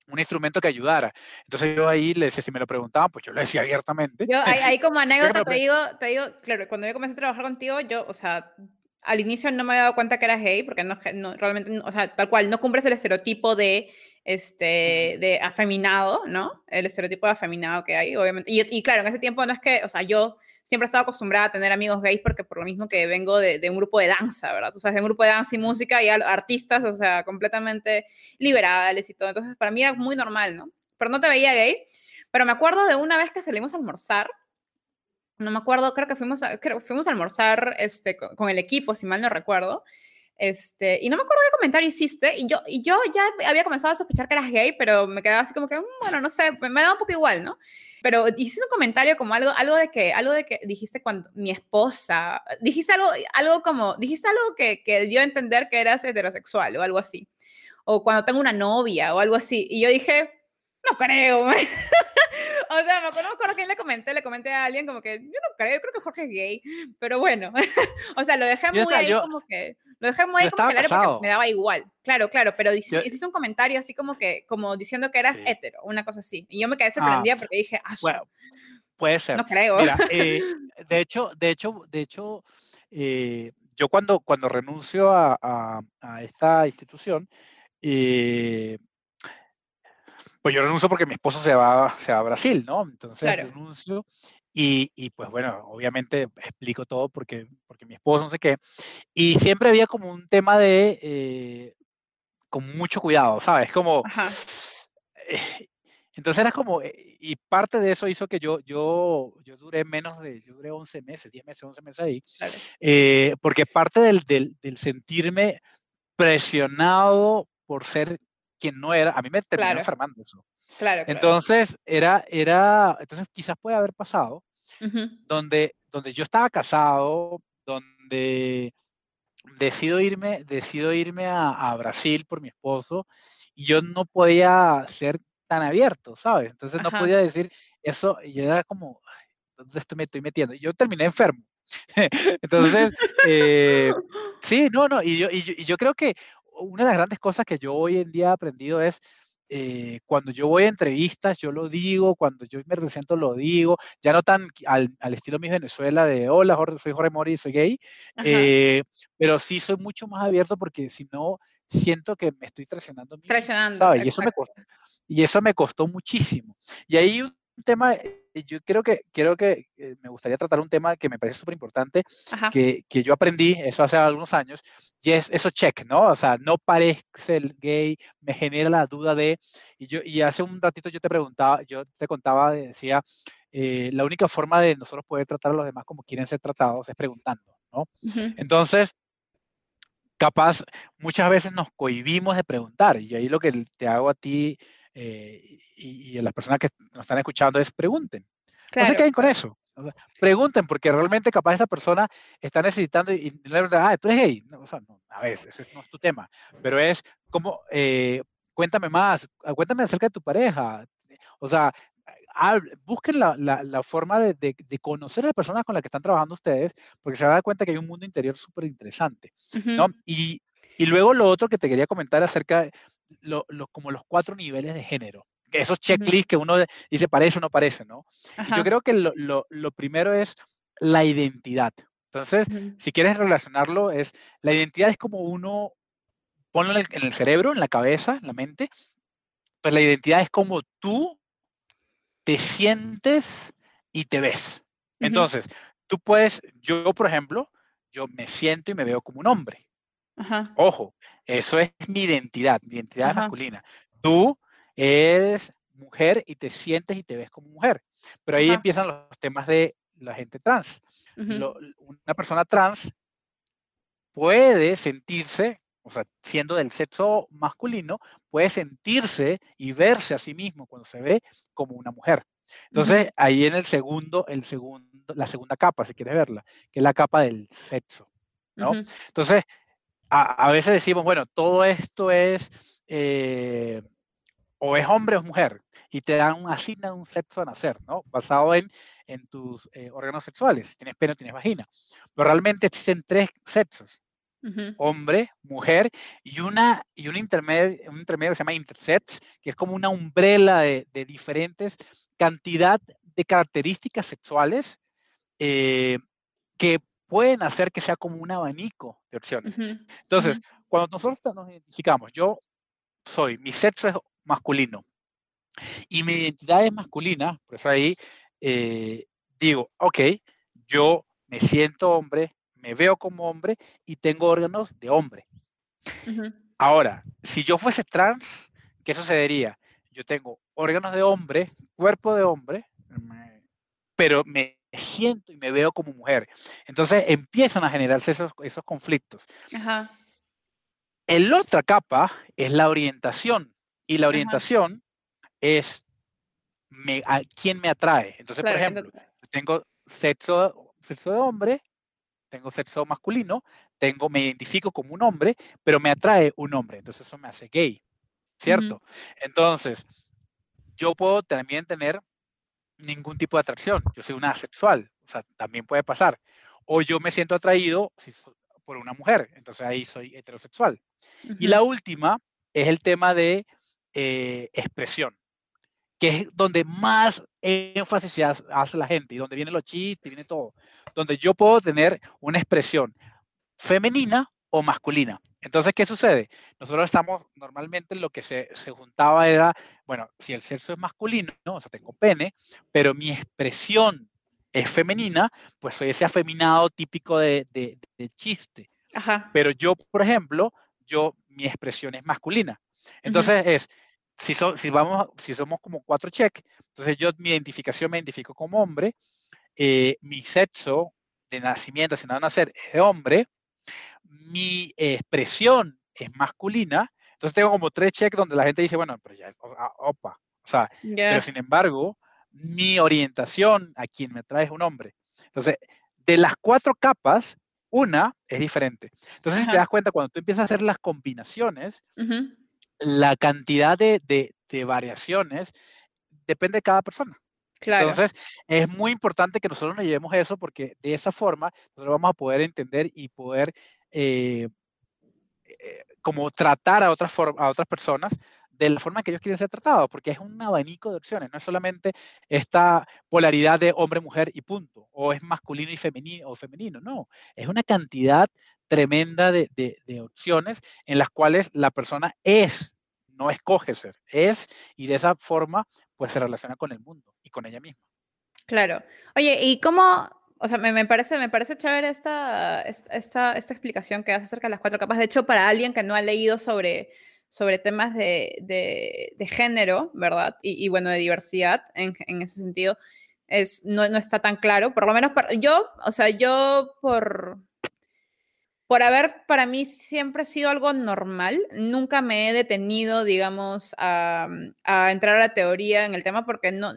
un instrumento que ayudara. Entonces yo ahí, le decía, si me lo preguntaban, pues yo le decía abiertamente. Yo ahí, como anécdota te digo, te digo, claro, cuando yo comencé a trabajar contigo, yo, o sea, al inicio no me había dado cuenta que eras gay, porque no, no realmente, o sea, tal cual, no cumples el estereotipo de, este, de afeminado, ¿no? El estereotipo de afeminado que hay, obviamente. Y, y claro, en ese tiempo no es que, o sea, yo siempre he estado acostumbrada a tener amigos gays porque por lo mismo que vengo de, de un grupo de danza, ¿verdad? Tú sabes, de un grupo de danza y música y artistas, o sea, completamente liberales y todo. Entonces, para mí era muy normal, ¿no? Pero no te veía gay. Pero me acuerdo de una vez que salimos a almorzar, no me acuerdo, creo que fuimos a, creo, fuimos a almorzar este, con, el equipo, si mal no recuerdo. Este, y no me acuerdo qué comentario hiciste, y yo, y yo ya había comenzado a sospechar que eras gay, pero me quedaba así como que, mm, bueno, no sé, me da un poco igual, ¿no? Pero hiciste un comentario como algo, algo de que, algo de que dijiste cuando mi esposa, dijiste algo, algo como, dijiste algo que, que dio a entender que eras heterosexual o algo así. O cuando tengo una novia o algo así. Y yo dije, no creo. o sea, me acuerdo, me que le comenté, le comenté a alguien como que yo no creo, creo que Jorge es gay, pero bueno, o sea, lo dejé muy ahí como que, lo dejé muy ahí como que porque me daba igual, claro, claro, pero hiciste un comentario así como que, como diciendo que eras hetero, una cosa así, y yo me quedé ah, sorprendida porque dije, ah, bueno, puede ser. No creo. Mira, eh, de hecho, de hecho, de hecho, eh, yo cuando, cuando renuncio a, a, a esta institución, eh, pues yo renuncio porque mi esposo se va, se va a Brasil, ¿no? Entonces renuncio y, y, pues bueno, obviamente explico todo porque, porque mi esposo no sé qué. Y siempre había como un tema de, eh, con mucho cuidado, ¿sabes? Como... Eh, entonces era como, eh, y parte de eso hizo que yo, yo, yo duré menos de, yo duré 11 meses, 10 meses, 11 meses ahí, porque parte del, del, del sentirme presionado por ser quien no era, a mí me terminó enfermando eso. Claro, Entonces, era, era, entonces quizás puede haber pasado, donde, donde yo estaba casado, donde decido irme, decido irme a, Brasil por mi esposo y yo no podía ser tan abierto, ¿sabes? Entonces no podía decir eso y era como, entonces esto me estoy metiendo. Y yo terminé enfermo. entonces, eh, sí, no, no, y yo, y yo creo que una de las grandes cosas que yo hoy en día he aprendido es eh, cuando yo voy a entrevistas, yo lo digo, cuando yo me presento, lo digo, ya no tan al, estilo mi Venezuela de hola, Jorge, soy Jorge Mori, soy gay, eh, pero sí soy mucho más abierto porque si no, siento que me estoy traicionando. Traicionando. Y eso, me costó, y eso me costó muchísimo. Y ahí tema, eh, yo creo que, creo que eh, me gustaría tratar un tema que me parece súper importante, que, que, yo aprendí eso hace algunos años, y es eso check, ¿no? O sea, no parece el gay, me genera la duda de, y, yo, y hace un ratito yo te preguntaba, yo te contaba, decía, eh, la única forma de nosotros poder tratar a los demás como quieren ser tratados es preguntando, ¿no? Entonces, capaz, muchas veces nos cohibimos de preguntar, y ahí lo que te hago a ti eh, y, a las personas que nos están escuchando es pregunten. No se queden con eso. Pregunten, porque realmente capaz esa persona está necesitando y, la verdad, ah, tú eres gay. No, o sea, no, a ver, ese no es tu tema, pero es como, eh, cuéntame más, ah, cuéntame acerca de tu pareja. O sea, busquen la, la, forma de, de, conocer a las personas con las que están trabajando ustedes, porque se van a dar cuenta que hay un mundo interior súper interesante. ¿no? Y, y, luego lo otro que te quería comentar acerca lo, como los cuatro niveles de género. Esos checklists que uno dice parece o no parece, ¿no? Yo creo que lo, lo, lo, primero es la identidad. Entonces, si quieres relacionarlo, es la identidad es como uno, ponlo en el, cerebro, en la cabeza, en la mente, pues la identidad es como tú te sientes y te ves. Entonces, tú puedes, yo por ejemplo, yo me siento y me veo como un hombre. Ojo, eso es mi identidad, mi identidad masculina. Tú eres mujer y te sientes y te ves como mujer. Pero ahí empiezan los temas de la gente trans. una persona trans puede sentirse, o sea, siendo del sexo masculino, puede sentirse y verse a sí mismo cuando se ve como una mujer. Entonces, ahí en el segundo, el segundo, la segunda capa, si quieres verla, que es la capa del sexo, ¿no? Entonces, a, veces decimos, bueno, todo esto es, eh, o es hombre o es mujer, y te dan un, asignan un sexo a nacer, ¿no? Basado en, en tus eh, órganos sexuales, si tienes pene o tienes vagina. Pero realmente existen tres sexos, hombre, mujer, y, una, y un, intermedio, un intermedio que se llama intersex, que es como una umbrella de, de diferentes cantidad de características sexuales eh, que pueden hacer que sea como un abanico de opciones. Entonces, cuando nosotros nos identificamos, yo soy, mi sexo es masculino y mi identidad es masculina, por eso ahí eh, digo, ok, yo me siento hombre, me veo como hombre y tengo órganos de hombre. Ahora, si yo fuese trans, ¿qué sucedería? Yo tengo órganos de hombre, cuerpo de hombre, pero me siento y me veo como mujer. Entonces empiezan a generarse esos, esos conflictos. Ajá. El otra capa es la orientación. Y la orientación es me, a quién me atrae. Entonces, por ejemplo, tengo sexo, sexo de hombre, tengo sexo masculino, tengo, me identifico como un hombre, pero me atrae un hombre. Entonces eso me hace gay, ¿cierto? Entonces, yo puedo también tener ningún tipo de atracción. Yo soy una asexual, o sea, también puede pasar. O yo me siento atraído por una mujer, entonces ahí soy heterosexual. Y la última es el tema de eh, expresión, que es donde más énfasis se hace la gente y donde vienen los chistes, viene todo. Donde yo puedo tener una expresión femenina o masculina. Entonces, ¿qué sucede? Nosotros estamos, normalmente lo que se, se, juntaba era, bueno, si el sexo es masculino, o sea, tengo pene, pero mi expresión es femenina, pues soy ese afeminado típico de, de, chiste. Ajá. Pero yo, por ejemplo, yo, mi expresión es masculina. Entonces es, si, si, vamos, si somos como cuatro check, entonces yo mi identificación me identifico como hombre, eh, mi sexo de nacimiento, si no nacer, es de hombre, mi expresión es masculina, entonces tengo como tres checks donde la gente dice, bueno, pero ya, opa, o sea, pero sin embargo, mi orientación a quien me trae es un hombre. Entonces, de las cuatro capas, una es diferente. Entonces, si te das cuenta, cuando tú empiezas a hacer las combinaciones, la cantidad de, de, de, variaciones depende de cada persona. Entonces, es muy importante que nosotros nos llevemos eso porque de esa forma nosotros vamos a poder entender y poder eh, eh, como tratar a otras, a otras personas de la forma que ellos quieren ser tratados, porque es un abanico de opciones, no es solamente esta polaridad de hombre-mujer y punto, o es masculino y femenino, o femenino, no, es una cantidad tremenda de, de, opciones en las cuales la persona es no escoge ser, es y de esa forma pues se relaciona con el mundo y con ella misma. Claro. Oye, ¿y cómo, o sea, me, parece, me parece chévere esta, esta, esta, explicación que hace acerca de las cuatro capas. De hecho, para alguien que no ha leído sobre, sobre temas de, de, género, ¿verdad? Y, bueno, de diversidad en, en ese sentido, es, no, no, está tan claro. Por lo menos para, yo, o sea, yo por, por haber para mí siempre sido algo normal, nunca me he detenido, digamos, a, a entrar a la teoría en el tema porque no,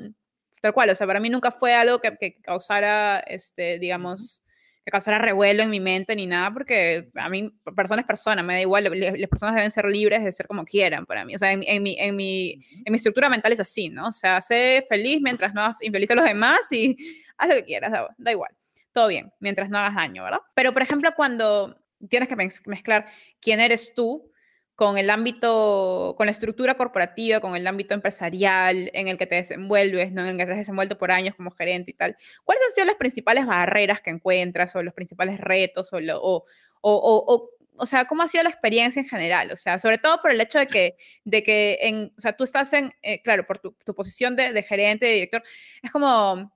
tal cual, o sea, para mí nunca fue algo que, que causara, este, digamos, que causara revuelo en mi mente ni nada, porque a mí, persona es persona, me da igual, las personas deben ser libres de ser como quieran para mí, o sea, en, en, mi, en, mi, en mi estructura mental es así, ¿no? O sea, sé feliz mientras no hagas infeliz a los demás y haz lo que quieras, da, da igual, todo bien, mientras no hagas daño, ¿verdad? Pero, por ejemplo, cuando tienes que mezclar quién eres tú con el ámbito, con la estructura corporativa, con el ámbito empresarial en el que te desenvuelves, ¿no? en el que te has desenvuelto por años como gerente y tal. ¿Cuáles han sido las principales barreras que encuentras o los principales retos o, o, o, o, sea, cómo ha sido la experiencia en general? O sea, sobre todo por el hecho de que, de que en, o sea, tú estás en, eh, claro, por tu, tu posición de, de gerente, de director, es como,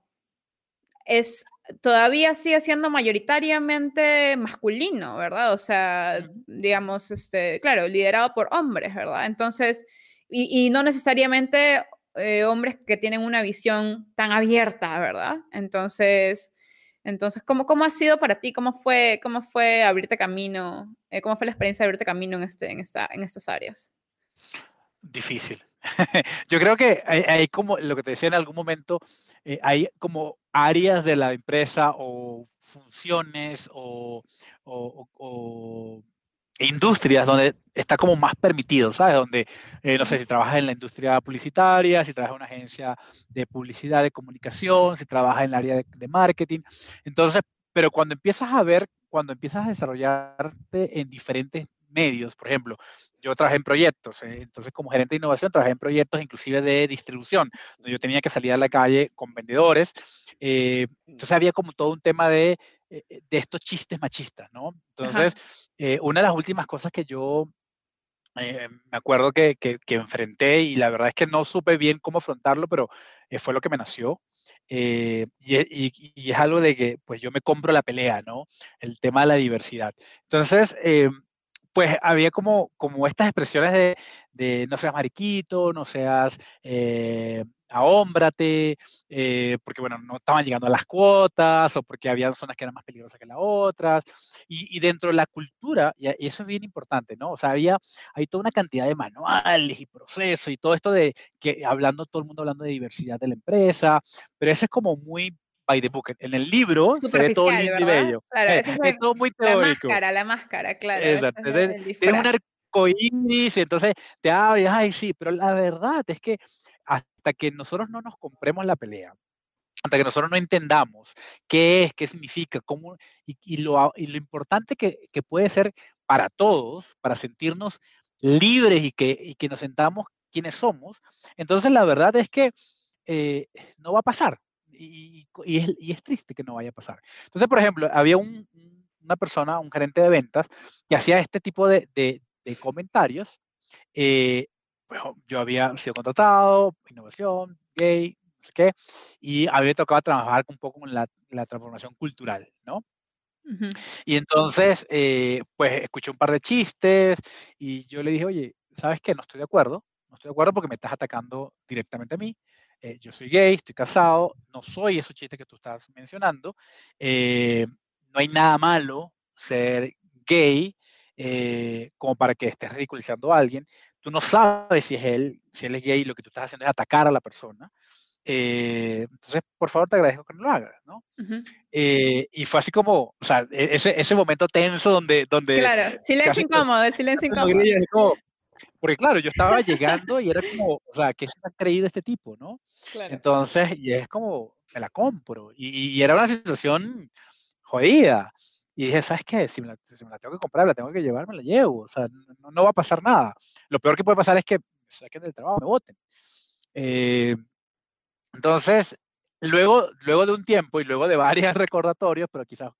es todavía sigue siendo mayoritariamente masculino, ¿verdad? O sea, digamos, este, claro, liderado por hombres, ¿verdad? Entonces, y, no necesariamente eh, hombres que tienen una visión tan abierta, ¿verdad? Entonces, entonces ¿cómo, cómo ha sido para ti? ¿Cómo fue, cómo fue abrirte camino? Eh, ¿Cómo fue la experiencia de abrirte camino en, este, en, esta, en estas áreas? Difícil. Yo creo que hay, como lo que te decía en algún momento, eh, hay como áreas de la empresa o funciones o, industrias donde está como más permitido, ¿sabes? Donde, eh, no sé, si trabajas en la industria publicitaria, si trabajas en una agencia de publicidad, de comunicación, si trabajas en el área de, marketing. Entonces, pero cuando empiezas a ver, cuando empiezas a desarrollarte en diferentes medios, por ejemplo, yo trabajé en proyectos, eh, entonces como gerente de innovación trabajé en proyectos inclusive de distribución, donde yo tenía que salir a la calle con vendedores, eh, entonces había como todo un tema de, eh, de estos chistes machistas, ¿no? Entonces, una de las últimas cosas que yo me acuerdo que, que, enfrenté y la verdad es que no supe bien cómo afrontarlo, pero fue lo que me nació. y, y, y, es algo de que pues yo me compro la pelea, ¿no? El tema de la diversidad. Entonces, pues había como, como estas expresiones de, de no seas mariquito, no seas eh, ahómbrate, eh, porque bueno, no estaban llegando a las cuotas o porque había zonas que eran más peligrosas que las otras. Y, y dentro de la cultura, y eso es bien importante, ¿no? O sea, había, hay toda una cantidad de manuales y procesos y todo esto de que hablando, todo el mundo hablando de diversidad de la empresa, pero eso es como muy by the book. En el libro se ve todo lindo y bello. Claro, es, es, todo muy teórico. La máscara, la máscara, claro. Exacto. Un arcoíris, entonces te hablas, ay, sí, pero la verdad es que hasta que nosotros no nos compremos la pelea, hasta que nosotros no entendamos qué es, qué significa, cómo, y, y, lo, y lo, importante que, que, puede ser para todos, para sentirnos libres y que, y que nos sentamos quienes somos, entonces la verdad es que eh, no va a pasar y, es, triste que no vaya a pasar. Entonces, por ejemplo, había una persona, un gerente de ventas, que hacía este tipo de, comentarios. Eh, pues, yo había sido contratado, innovación, gay, no sé qué, y había tocado trabajar un poco con la, transformación cultural, ¿no? Y entonces, eh, pues escuché un par de chistes y yo le dije, oye, ¿sabes qué? No estoy de acuerdo, no estoy de acuerdo porque me estás atacando directamente a mí. Eh, yo soy gay, estoy casado, no soy esos chistes que tú estás mencionando. Eh, no hay nada malo ser gay eh, como para que estés ridiculizando a alguien. Tú no sabes si es él, si él es gay lo que tú estás haciendo es atacar a la persona. entonces, por favor, te agradezco que no lo hagas, ¿no? y fue así como, o sea, e-, ese, ese momento tenso donde... donde claro, silencio incómodo, silencio incómodo. Porque claro, yo estaba llegando y era como, o sea, ¿qué se ha creído este tipo, no? Entonces, y es como, me la compro. Y, era una situación jodida. Y dije, ¿sabes qué? Si me, la, tengo que comprar, la tengo que llevar, me la llevo. O sea, no, va a pasar nada. Lo peor que puede pasar es que me saquen del trabajo, me voten. Eh, entonces, luego, luego de un tiempo y luego de varios recordatorios, pero quizás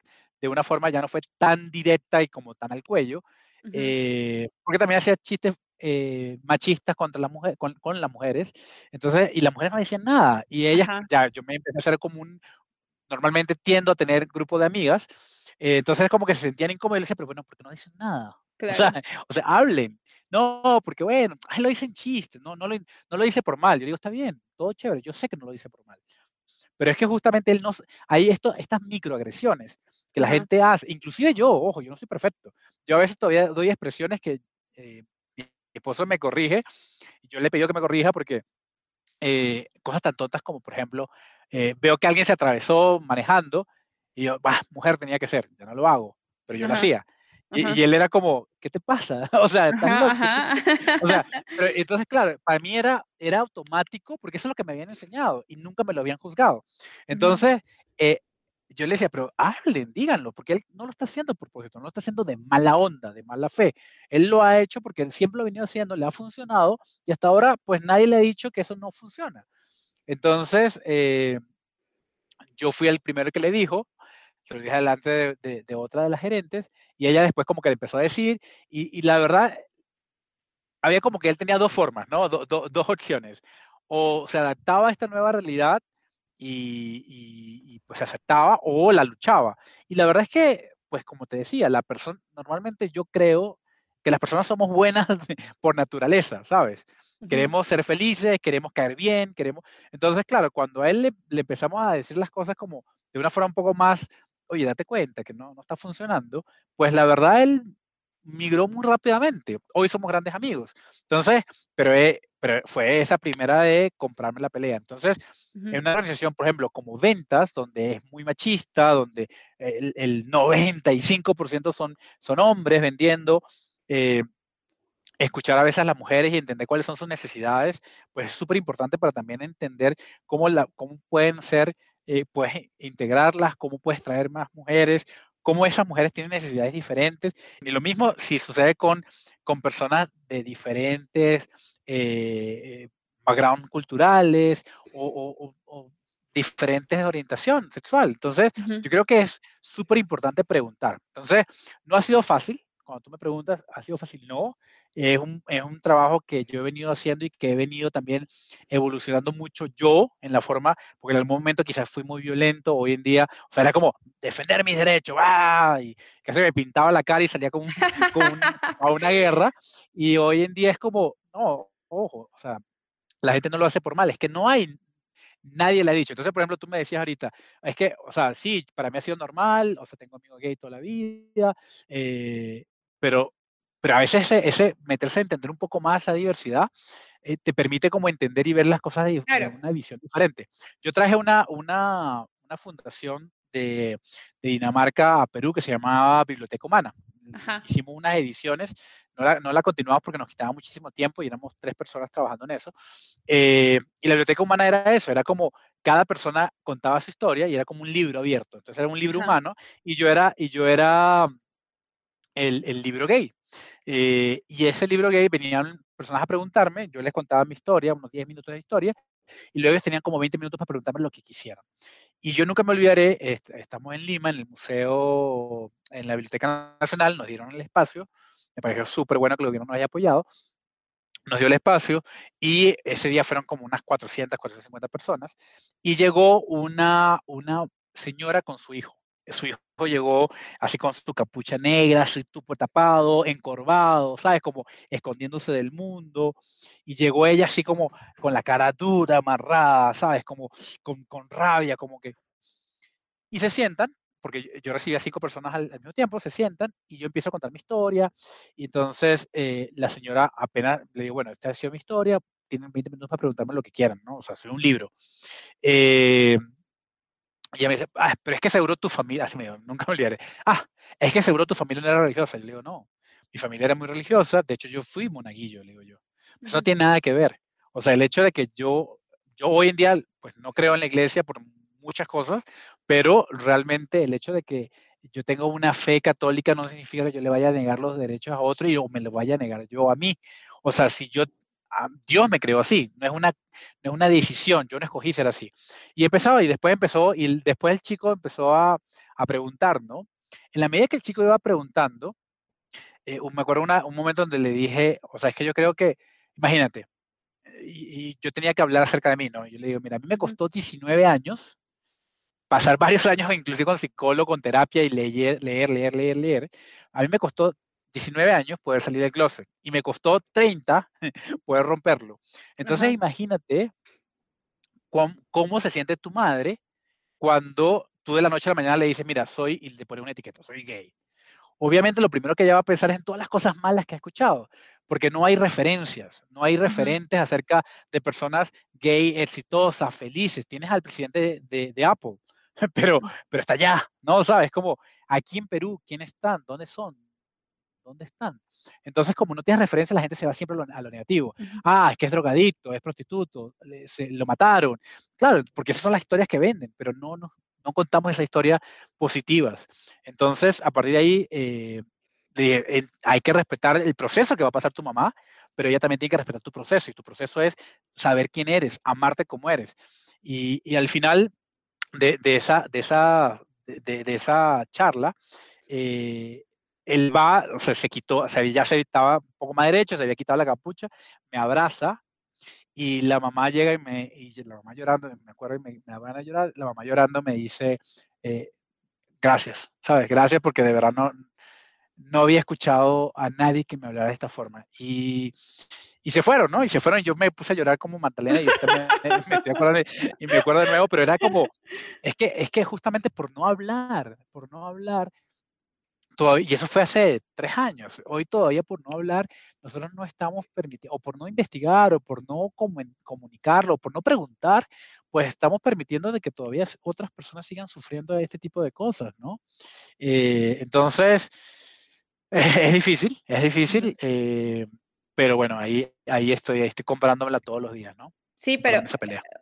de una forma ya no fue tan directa y como tan al cuello, eh, porque también hacía chistes eh, machistas contra la mujer, con, las mujeres. Entonces, y las mujeres no decían nada. Y ellas, ya, yo me empecé a hacer como un, normalmente tiendo a tener grupo de amigas, eh, entonces como que se sentían incómodos y le decía, pero bueno, ¿por qué no dicen nada? O, sea, o, sea, hablen. No, porque bueno, lo dicen chistes, no, no, lo, no lo dice por mal. Yo digo, está bien, todo chévere, yo sé que no lo dice por mal. Pero es que justamente él no, hay esto, estas microagresiones que la gente hace, inclusive yo, ojo, yo no soy perfecto. Yo a veces todavía doy expresiones que eh, esposo me corrige, y yo le he pedido que me corrija porque eh, cosas tan tontas como, por ejemplo, eh, veo que alguien se atravesó manejando y yo, bah, mujer tenía que ser, yo no lo hago, pero yo lo hacía. Y, él era como, ¿qué te pasa? o sea, O sea, entonces, claro, para mí era, era automático porque eso es lo que me habían enseñado y nunca me lo habían juzgado. Entonces, eh, yo le decía, pero hablen, díganlo, porque él no lo está haciendo por propósito, no lo está haciendo de mala onda, de mala fe. Él lo ha hecho porque él siempre lo ha venido haciendo, le ha funcionado y hasta ahora, pues nadie le ha dicho que eso no funciona. Entonces, eh, yo fui el primero que le dijo, se lo dije delante de, otra de las gerentes, y ella después como que le empezó a decir, y, la verdad, había como que él tenía dos formas, ¿no? dos opciones. O se adaptaba a esta nueva realidad y, pues aceptaba, o la luchaba. Y la verdad es que, pues como te decía, la persona, normalmente yo creo que las personas somos buenas por naturaleza, ¿sabes? Queremos ser felices, queremos caer bien, queremos... Entonces, claro, cuando a él le, le, empezamos a decir las cosas como de una forma un poco más oye, date cuenta que no, no está funcionando, pues la verdad él migró muy rápidamente. Hoy somos grandes amigos. Entonces, pero, eh, pero fue esa primera de comprarme la pelea. Entonces, en una organización, por ejemplo, como ventas, donde es muy machista, donde el, el 95% son, son hombres vendiendo, eh, escuchar a veces a las mujeres y entender cuáles son sus necesidades, pues es súper importante para también entender cómo, la, cómo pueden ser eh, puedes integrarlas, cómo puedes traer más mujeres, cómo esas mujeres tienen necesidades diferentes. Y lo mismo si sucede con, con personas de diferentes eh, background culturales o, diferentes de orientación sexual. Entonces, yo creo que es súper importante preguntar. Entonces, no ha sido fácil. Cuando tú me preguntas, ¿ha sido fácil? No. Es un, es un, trabajo que yo he venido haciendo y que he venido también evolucionando mucho yo en la forma, porque en algún momento quizás fui muy violento, hoy en día, o sea, era como defender mis derechos, ¡ah! y casi me pintaba la cara y salía como, a una guerra, y hoy en día es como, no, ojo, o sea, la gente no lo hace por mal, es que no hay, nadie le ha dicho. Entonces, por ejemplo, tú me decías ahorita, es que, o sea, sí, para mí ha sido normal, o sea, tengo amigos gay toda la vida, eh, pero pero a veces ese, meterse a entender un poco más esa diversidad eh, te permite como entender y ver las cosas de, una visión diferente. Yo traje una, una, una fundación de, de, Dinamarca a Perú que se llamaba Biblioteca Humana. Hicimos unas ediciones, no la, no la, continuamos porque nos quitaba muchísimo tiempo y éramos tres personas trabajando en eso. Eh, y la Biblioteca Humana era eso, era como cada persona contaba su historia y era como un libro abierto. Entonces era un libro humano y yo era, y yo era el, libro gay. Eh, y ese libro gay venían personas a preguntarme, yo les contaba mi historia, unos 10 minutos de historia, y luego tenían como 20 minutos para preguntarme lo que quisieran. Y yo nunca me olvidaré, estamos en Lima, en el museo, en la Biblioteca Nacional, nos dieron el espacio, me pareció súper bueno que el gobierno nos haya apoyado, nos dio el espacio y ese día fueron como unas 400, 450 personas y llegó una, una señora con su hijo su hijo llegó así con su capucha negra, así tupo tapado, encorvado, ¿sabes? Como escondiéndose del mundo. Y llegó ella así como con la cara dura, amarrada, ¿sabes? Como con, con rabia, como que... Y se sientan, porque yo, recibí a cinco personas al, mismo tiempo, se sientan y yo empiezo a contar mi historia. Y entonces eh, la señora apenas le digo, bueno, esta ha sido mi historia, tienen 20 minutos para preguntarme lo que quieran, ¿no? O sea, hacer un libro. Eh, y ella me dice, ah, pero es que seguro tu familia, así me dijo, nunca me olvidaré, ah, es que seguro tu familia no era religiosa. Yo le digo, no, mi familia era muy religiosa, de hecho yo fui monaguillo, le digo yo. Eso no tiene nada que ver. O sea, el hecho de que yo, yo hoy en día, pues no creo en la iglesia por muchas cosas, pero realmente el hecho de que yo tenga una fe católica no significa que yo le vaya a negar los derechos a otro y o me lo vaya a negar yo a mí. O sea, si yo Dios me creó así, no es, una, no es una decisión, yo no escogí ser así. Y empezaba, y después empezó, y después el chico empezó a, a preguntar, ¿no? En la medida que el chico iba preguntando, eh, me acuerdo una, un momento donde le dije, o sea, es que yo creo que, imagínate, y, yo tenía que hablar acerca de mí, ¿no? Yo le digo, mira, a mí me costó 19 años, pasar varios años inclusive con psicólogo, con terapia y leer, leer, leer, leer, leer. A mí me costó 19 años poder salir del closet y me costó 30 poder romperlo. Entonces imagínate cómo, cómo, se siente tu madre cuando tú de la noche a la mañana le dices, mira, soy, y le pones una etiqueta, soy gay. Obviamente lo primero que ella va a pensar es en todas las cosas malas que ha escuchado, porque no hay referencias, no hay referentes acerca de personas gay exitosas, felices. Tienes al presidente de, de Apple, pero, pero está allá, ¿no? ¿Sabes? Como aquí en Perú, ¿quiénes están? ¿Dónde son? ¿Dónde están? Entonces, como no tienes referencia, la gente se va siempre a lo, negativo. Ah, es que es drogadicto, es prostituto, se, lo mataron. Claro, porque esas son las historias que venden, pero no, no, no contamos esa historia positivas. Entonces, a partir de ahí, eh, hay que respetar el proceso que va a pasar tu mamá, pero ella también tiene que respetar tu proceso, y tu proceso es saber quién eres, amarte como eres. Y, y al final de, de, esa, de, esa, de, de esa charla, eh, él va, o sea, se quitó, o sea, ya se estaba un poco más derecho, se había quitado la capucha, me abraza y la mamá llega y me, y la mamá llorando, me acuerdo y me, me van a llorar, la mamá llorando me dice, eh, gracias, ¿sabes? Gracias porque de verdad no, no había escuchado a nadie que me hablara de esta forma. Y, y se fueron, ¿no? Y se fueron, y yo me puse a llorar como Magdalena y, me, y me acuerdo de nuevo, pero era como, es que, es que justamente por no hablar, por no hablar, y eso fue hace tres años. Hoy todavía por no hablar, nosotros no estamos permitiendo, o por no investigar, o por no comunicarlo, o por no preguntar, pues estamos permitiendo de que todavía otras personas sigan sufriendo este tipo de cosas, ¿no? Eh, entonces, es difícil, es difícil, eh, pero bueno, ahí, ahí estoy, ahí estoy comprándomela todos los días, ¿no? Sí, pero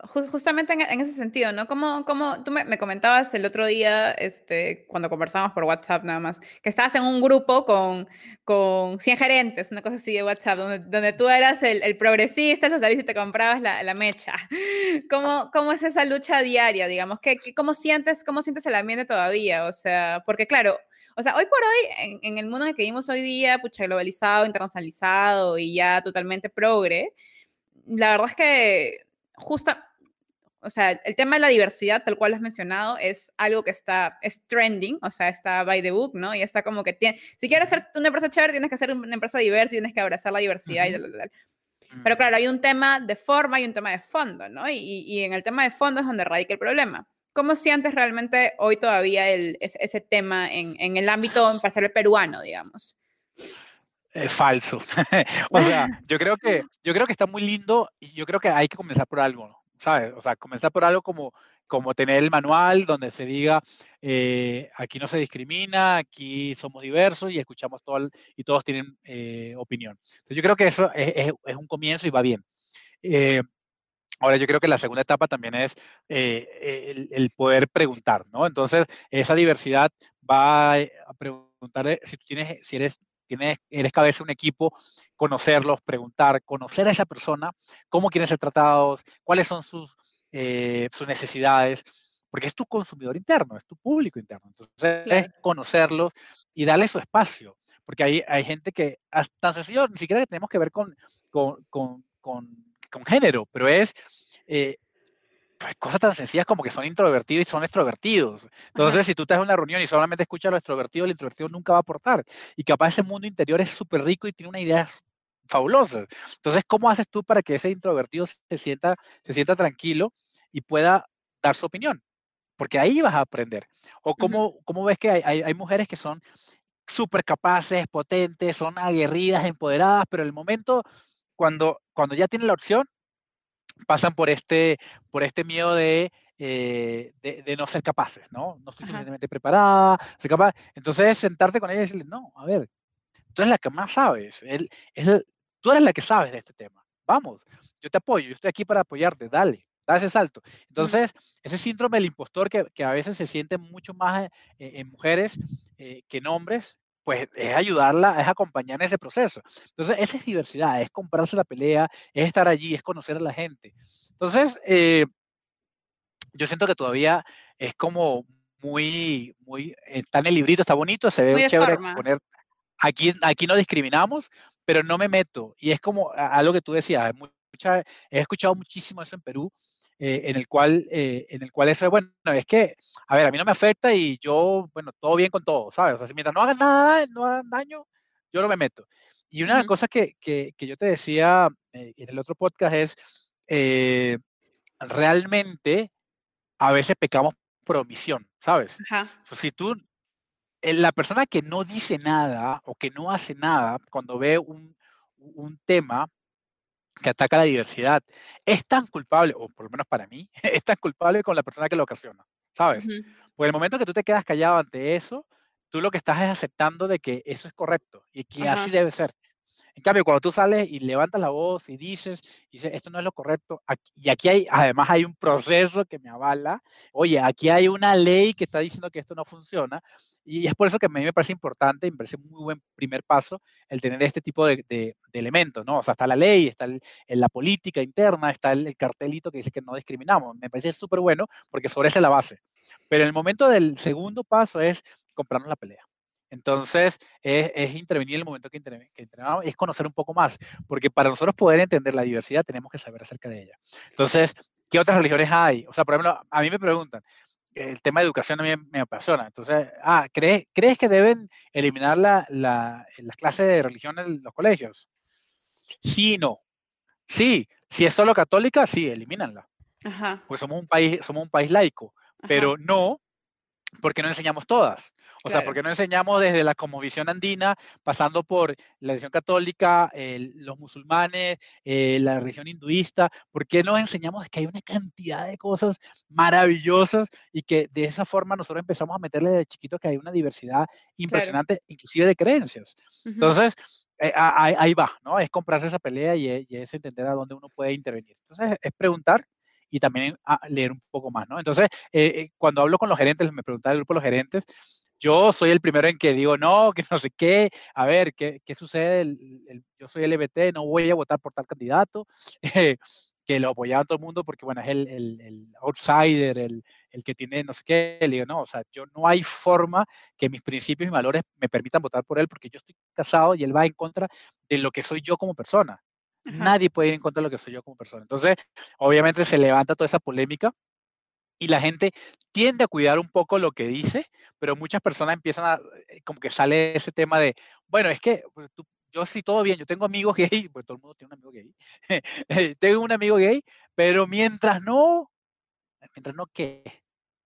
justamente en, ese sentido, ¿no? Como, como tú me, comentabas el otro día, este, cuando conversábamos por WhatsApp nada más, que estabas en un grupo con, con 100 gerentes, una cosa así de WhatsApp, donde, donde tú eras el, el progresista, el socialista y te comprabas la, la mecha. ¿Cómo, ¿Cómo, es esa lucha diaria, digamos? ¿Qué, cómo, sientes, ¿Cómo sientes el ambiente todavía? O sea, porque claro, o sea, hoy por hoy, en, en el mundo en el que vivimos hoy día, pucha, globalizado, internacionalizado y ya totalmente progre, la verdad es que justo, o sea, el tema de la diversidad, tal cual has mencionado, es algo que está, es trending, o sea, está by the book, ¿no? Y está como que tiene, si quieres ser una empresa chévere, tienes que ser una empresa diversa, tienes que abrazar la diversidad y tal, tal, Pero claro, hay un tema de forma y un tema de fondo, ¿no? Y, y, en el tema de fondo es donde radica el problema. ¿Cómo sientes realmente hoy todavía el, ese, tema en, en, el ámbito empresarial peruano, digamos? Es falso. o sea, yo creo que yo creo que está muy lindo y yo creo que hay que comenzar por algo, ¿sabes? O sea, comenzar por algo como como tener el manual donde se diga eh, aquí no se discrimina, aquí somos diversos y escuchamos todo y todos tienen eh, opinión. Entonces yo creo que eso es, es, un comienzo y va bien. Eh, ahora yo creo que la segunda etapa también es el, el, poder preguntar, ¿no? Entonces esa diversidad va a preguntar si, tienes, si eres tienes, eres cabeza de un equipo, conocerlos, preguntar, conocer a esa persona, cómo quieren ser tratados, cuáles son sus, eh, sus necesidades, porque es tu consumidor interno, es tu público interno. Entonces, es conocerlos y darle su espacio, porque hay, hay gente que, tan sencillo, ni siquiera tenemos que ver con, con, con, con género, pero es eh, pues, cosas tan sencillas como que son introvertidos y son extrovertidos. Entonces, si tú estás en una reunión y solamente escuchas a los extrovertidos, el introvertido nunca va a aportar. Y capaz ese mundo interior es súper rico y tiene una idea fabulosa. Entonces, ¿cómo haces tú para que ese introvertido se sienta, se sienta tranquilo y pueda dar su opinión? Porque ahí vas a aprender. O cómo, cómo ves que hay, hay, hay mujeres que son súper capaces, potentes, son aguerridas, empoderadas, pero el momento cuando, cuando ya tienen la opción, pasan por este, por este miedo de, eh, de, no ser capaces, ¿no? No estoy suficientemente preparada, soy capaz. Entonces, sentarte con ella y decirle, no, a ver, tú eres la que más sabes, él, es tú eres la que sabes de este tema. Vamos, yo te apoyo, yo estoy aquí para apoyarte, dale, da ese salto. Entonces, ese síndrome del impostor que, que, a veces se siente mucho más eh, en mujeres eh, que en hombres, pues es ayudarla, es acompañar en ese proceso. Entonces, esa es diversidad, es comprarse la pelea, es estar allí, es conocer a la gente. Entonces, eh, yo siento que todavía es como muy, muy, está en el librito, está bonito, se ve muy chévere poner, aquí, aquí no discriminamos, pero no me meto. Y es como algo que tú decías, mucha, he escuchado muchísimo eso en Perú, eh, en, el cual, eh, en el cual eso es, bueno, es que, a ver, a mí no me afecta y yo, bueno, todo bien con todo, ¿sabes? O sea, si mientras no hagan nada, no hagan daño, yo no me meto. Y una de las cosas que, que, que, yo te decía eh, en el otro podcast es, realmente, a veces pecamos por omisión, ¿sabes? si tú, la persona que no dice nada o que no hace nada cuando ve un, un tema, que ataca la diversidad es tan culpable, o por lo menos para mí, es tan culpable con la persona que lo ocasiona, ¿sabes? Porque el momento que tú te quedas callado ante eso, tú lo que estás es aceptando de que eso es correcto y que así debe ser. En cambio, cuando tú sales y levantas la voz y dices, dices, esto no es lo correcto, y aquí hay, además hay un proceso que me avala, oye, aquí hay una ley que está diciendo que esto no funciona, y es por eso que a mí me parece importante, y me parece muy buen primer paso el tener este tipo de, de, elementos, ¿no? O sea, está la ley, está en la política interna, está el, cartelito que dice que no discriminamos. Me parece súper bueno porque sobre esa es la base. Pero el momento del segundo paso es comprarnos la pelea. Entonces, es, intervenir en el momento que, entrenamos, es conocer un poco más, porque para nosotros poder entender la diversidad tenemos que saber acerca de ella. Entonces, ¿qué otras religiones hay? O sea, por ejemplo, a mí me preguntan, el tema de educación a mí me apasiona. Entonces, ah, ¿crees, ¿crees que deben eliminar la, la, las clases de religión en los colegios? Sí no. Sí, si es solo católica, sí, elimínanla. Ajá. Pues somos un país, somos un país laico, pero no porque no enseñamos todas. O sea, porque no enseñamos desde la visión andina, pasando por la religión católica, los musulmanes, eh, la religión hinduista, ¿por qué no enseñamos que hay una cantidad de cosas maravillosas y que de esa forma nosotros empezamos a meterle de chiquito que hay una diversidad impresionante, inclusive de creencias? Entonces, eh, ahí, va, ¿no? Es comprarse esa pelea y, y es entender a dónde uno puede intervenir. Entonces, es preguntar y también leer un poco más, ¿no? Entonces, eh, eh, cuando hablo con los gerentes, me preguntaba el grupo de los gerentes, yo soy el primero en que digo, no, que no sé qué, a ver, ¿qué, qué sucede? yo soy LBT, no voy a votar por tal candidato, que lo apoyaba todo el mundo porque, bueno, es el, el, el outsider, el, el, que tiene no sé qué. Le digo, no, o sea, yo no hay forma que mis principios y valores me permitan votar por él porque yo estoy casado y él va en contra de lo que soy yo como persona. Nadie puede ir en contra de lo que soy yo como persona. Entonces, obviamente se levanta toda esa polémica y la gente tiende a cuidar un poco lo que dice, pero muchas personas empiezan a, eh, como que sale ese tema de, bueno, es que pues, yo sí todo bien, yo tengo amigos gay, pues todo el mundo tiene un amigo gay, tengo un amigo gay, pero mientras no, mientras no, ¿qué?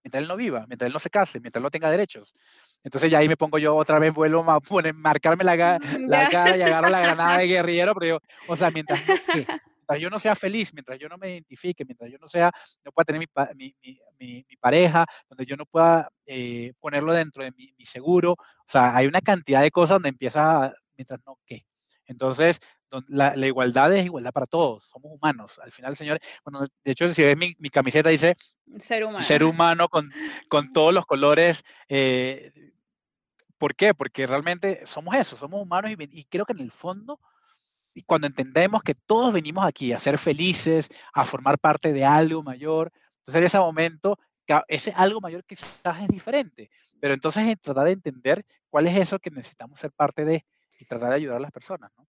Mientras él no viva, mientras él no se case, mientras él no tenga derechos. Entonces ya ahí me pongo yo otra vez, vuelvo a poner, marcarme la, la cara y agarro la granada de guerrillero, pero yo, o sea, mientras, mientras yo no sea feliz, mientras yo no me identifique, mientras yo no sea, no pueda tener mi, mi, mi, mi pareja, donde yo no pueda eh, ponerlo dentro de mi, seguro, o sea, hay una cantidad de cosas donde empieza, mientras no, ¿qué? Entonces, la, la, igualdad es igualdad para todos, somos humanos. Al final, señores, bueno, de hecho, si ves mi, mi camiseta dice ser humano, ser humano con, con todos los colores eh, ¿Por qué? Porque realmente somos eso, somos humanos y, creo que en el fondo, y cuando entendemos que todos venimos aquí a ser felices, a formar parte de algo mayor, entonces en ese momento, ese algo mayor quizás es diferente, pero entonces es tratar de entender cuál es eso que necesitamos ser parte de y tratar de ayudar a las personas, ¿no?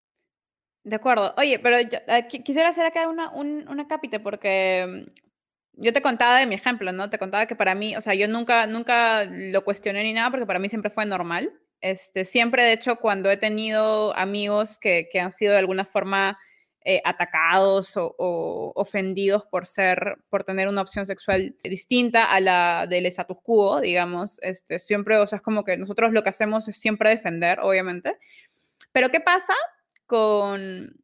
De acuerdo. Oye, pero eh, quisiera hacer acá una, un, una cápita porque mm, yo te contaba de mi ejemplo, ¿no? Te contaba que para mí, o sea, yo nunca, nunca lo cuestioné ni nada porque para mí siempre fue normal. Este, siempre, de hecho, cuando he tenido amigos que, que han sido de alguna forma eh, atacados o, ofendidos por ser, por tener una opción sexual distinta a la del status quo, digamos, este, siempre, o sea, es como que nosotros lo que hacemos es siempre defender, obviamente. Pero ¿qué pasa con,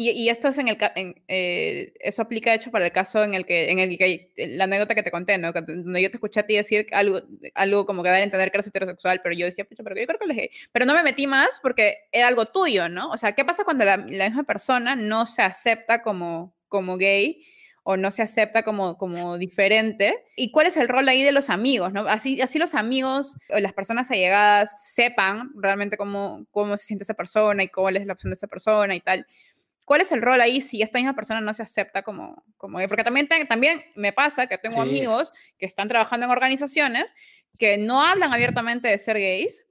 y, esto es en el eh, eso aplica de hecho para el caso en el que en el que la anécdota que te conté, ¿no? Donde yo te escuché a ti decir algo algo como que dar a entender que eres heterosexual, pero yo decía, pero yo creo que le pero no me metí más porque era algo tuyo, ¿no? O sea, ¿qué pasa cuando la, la misma persona no se acepta como como gay? O no se acepta como, como diferente. ¿Y cuál es el rol ahí de los amigos? ¿no? Así, así los amigos o las personas allegadas sepan realmente cómo, cómo se siente esa persona y cuál es la opción de esa persona y tal. ¿Cuál es el rol ahí si esta misma persona no se acepta como, como Porque también, también me pasa que tengo amigos que están trabajando en organizaciones que no hablan abiertamente de ser gays,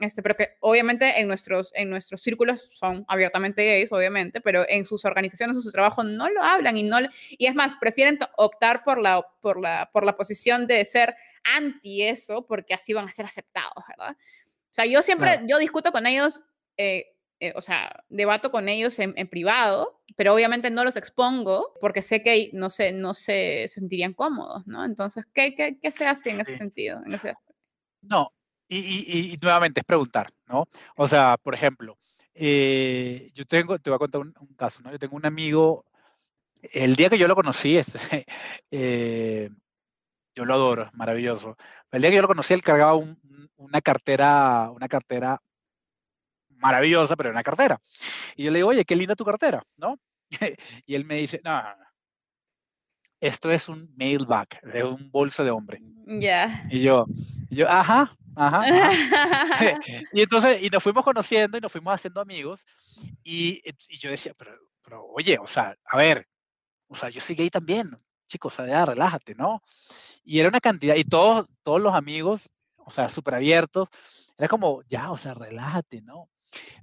este, pero que obviamente en nuestros, en nuestros círculos son abiertamente gays, obviamente, pero en sus organizaciones, en su trabajo no lo hablan y no y es más, prefieren optar por la, por, la, por la posición de ser anti eso porque así van a ser aceptados, ¿verdad? O sea, yo siempre, yo discuto con ellos, eh, eh, o sea, debato con ellos en, privado, pero obviamente no los expongo porque sé que no se, no se sentirían cómodos, ¿no? Entonces, ¿qué, qué, qué se hace en ese sentido? En ese no, y, nuevamente es preguntar, ¿no? O sea, por ejemplo, eh, yo tengo, te voy a contar un, caso, ¿no? Yo tengo un amigo, el día que yo lo conocí, es, eh, yo lo adoro, maravilloso. El día que yo lo conocí, él cargaba una cartera, una cartera maravillosa, pero una cartera. Y yo le digo, oye, qué linda tu cartera, ¿no? y él me dice, no, esto es un mailbag, es un bolso de hombre. Ya. Y yo, yo, ajá, ajá. y entonces, y nos fuimos conociendo y nos fuimos haciendo amigos. Y, y yo decía, pero, pero, oye, o sea, a ver, o sea, yo soy gay también, chicos, o sea, ya, relájate, ¿no? Y era una cantidad, y todos, todos los amigos, o sea, súper abiertos, era como, ya, o sea, relájate, ¿no?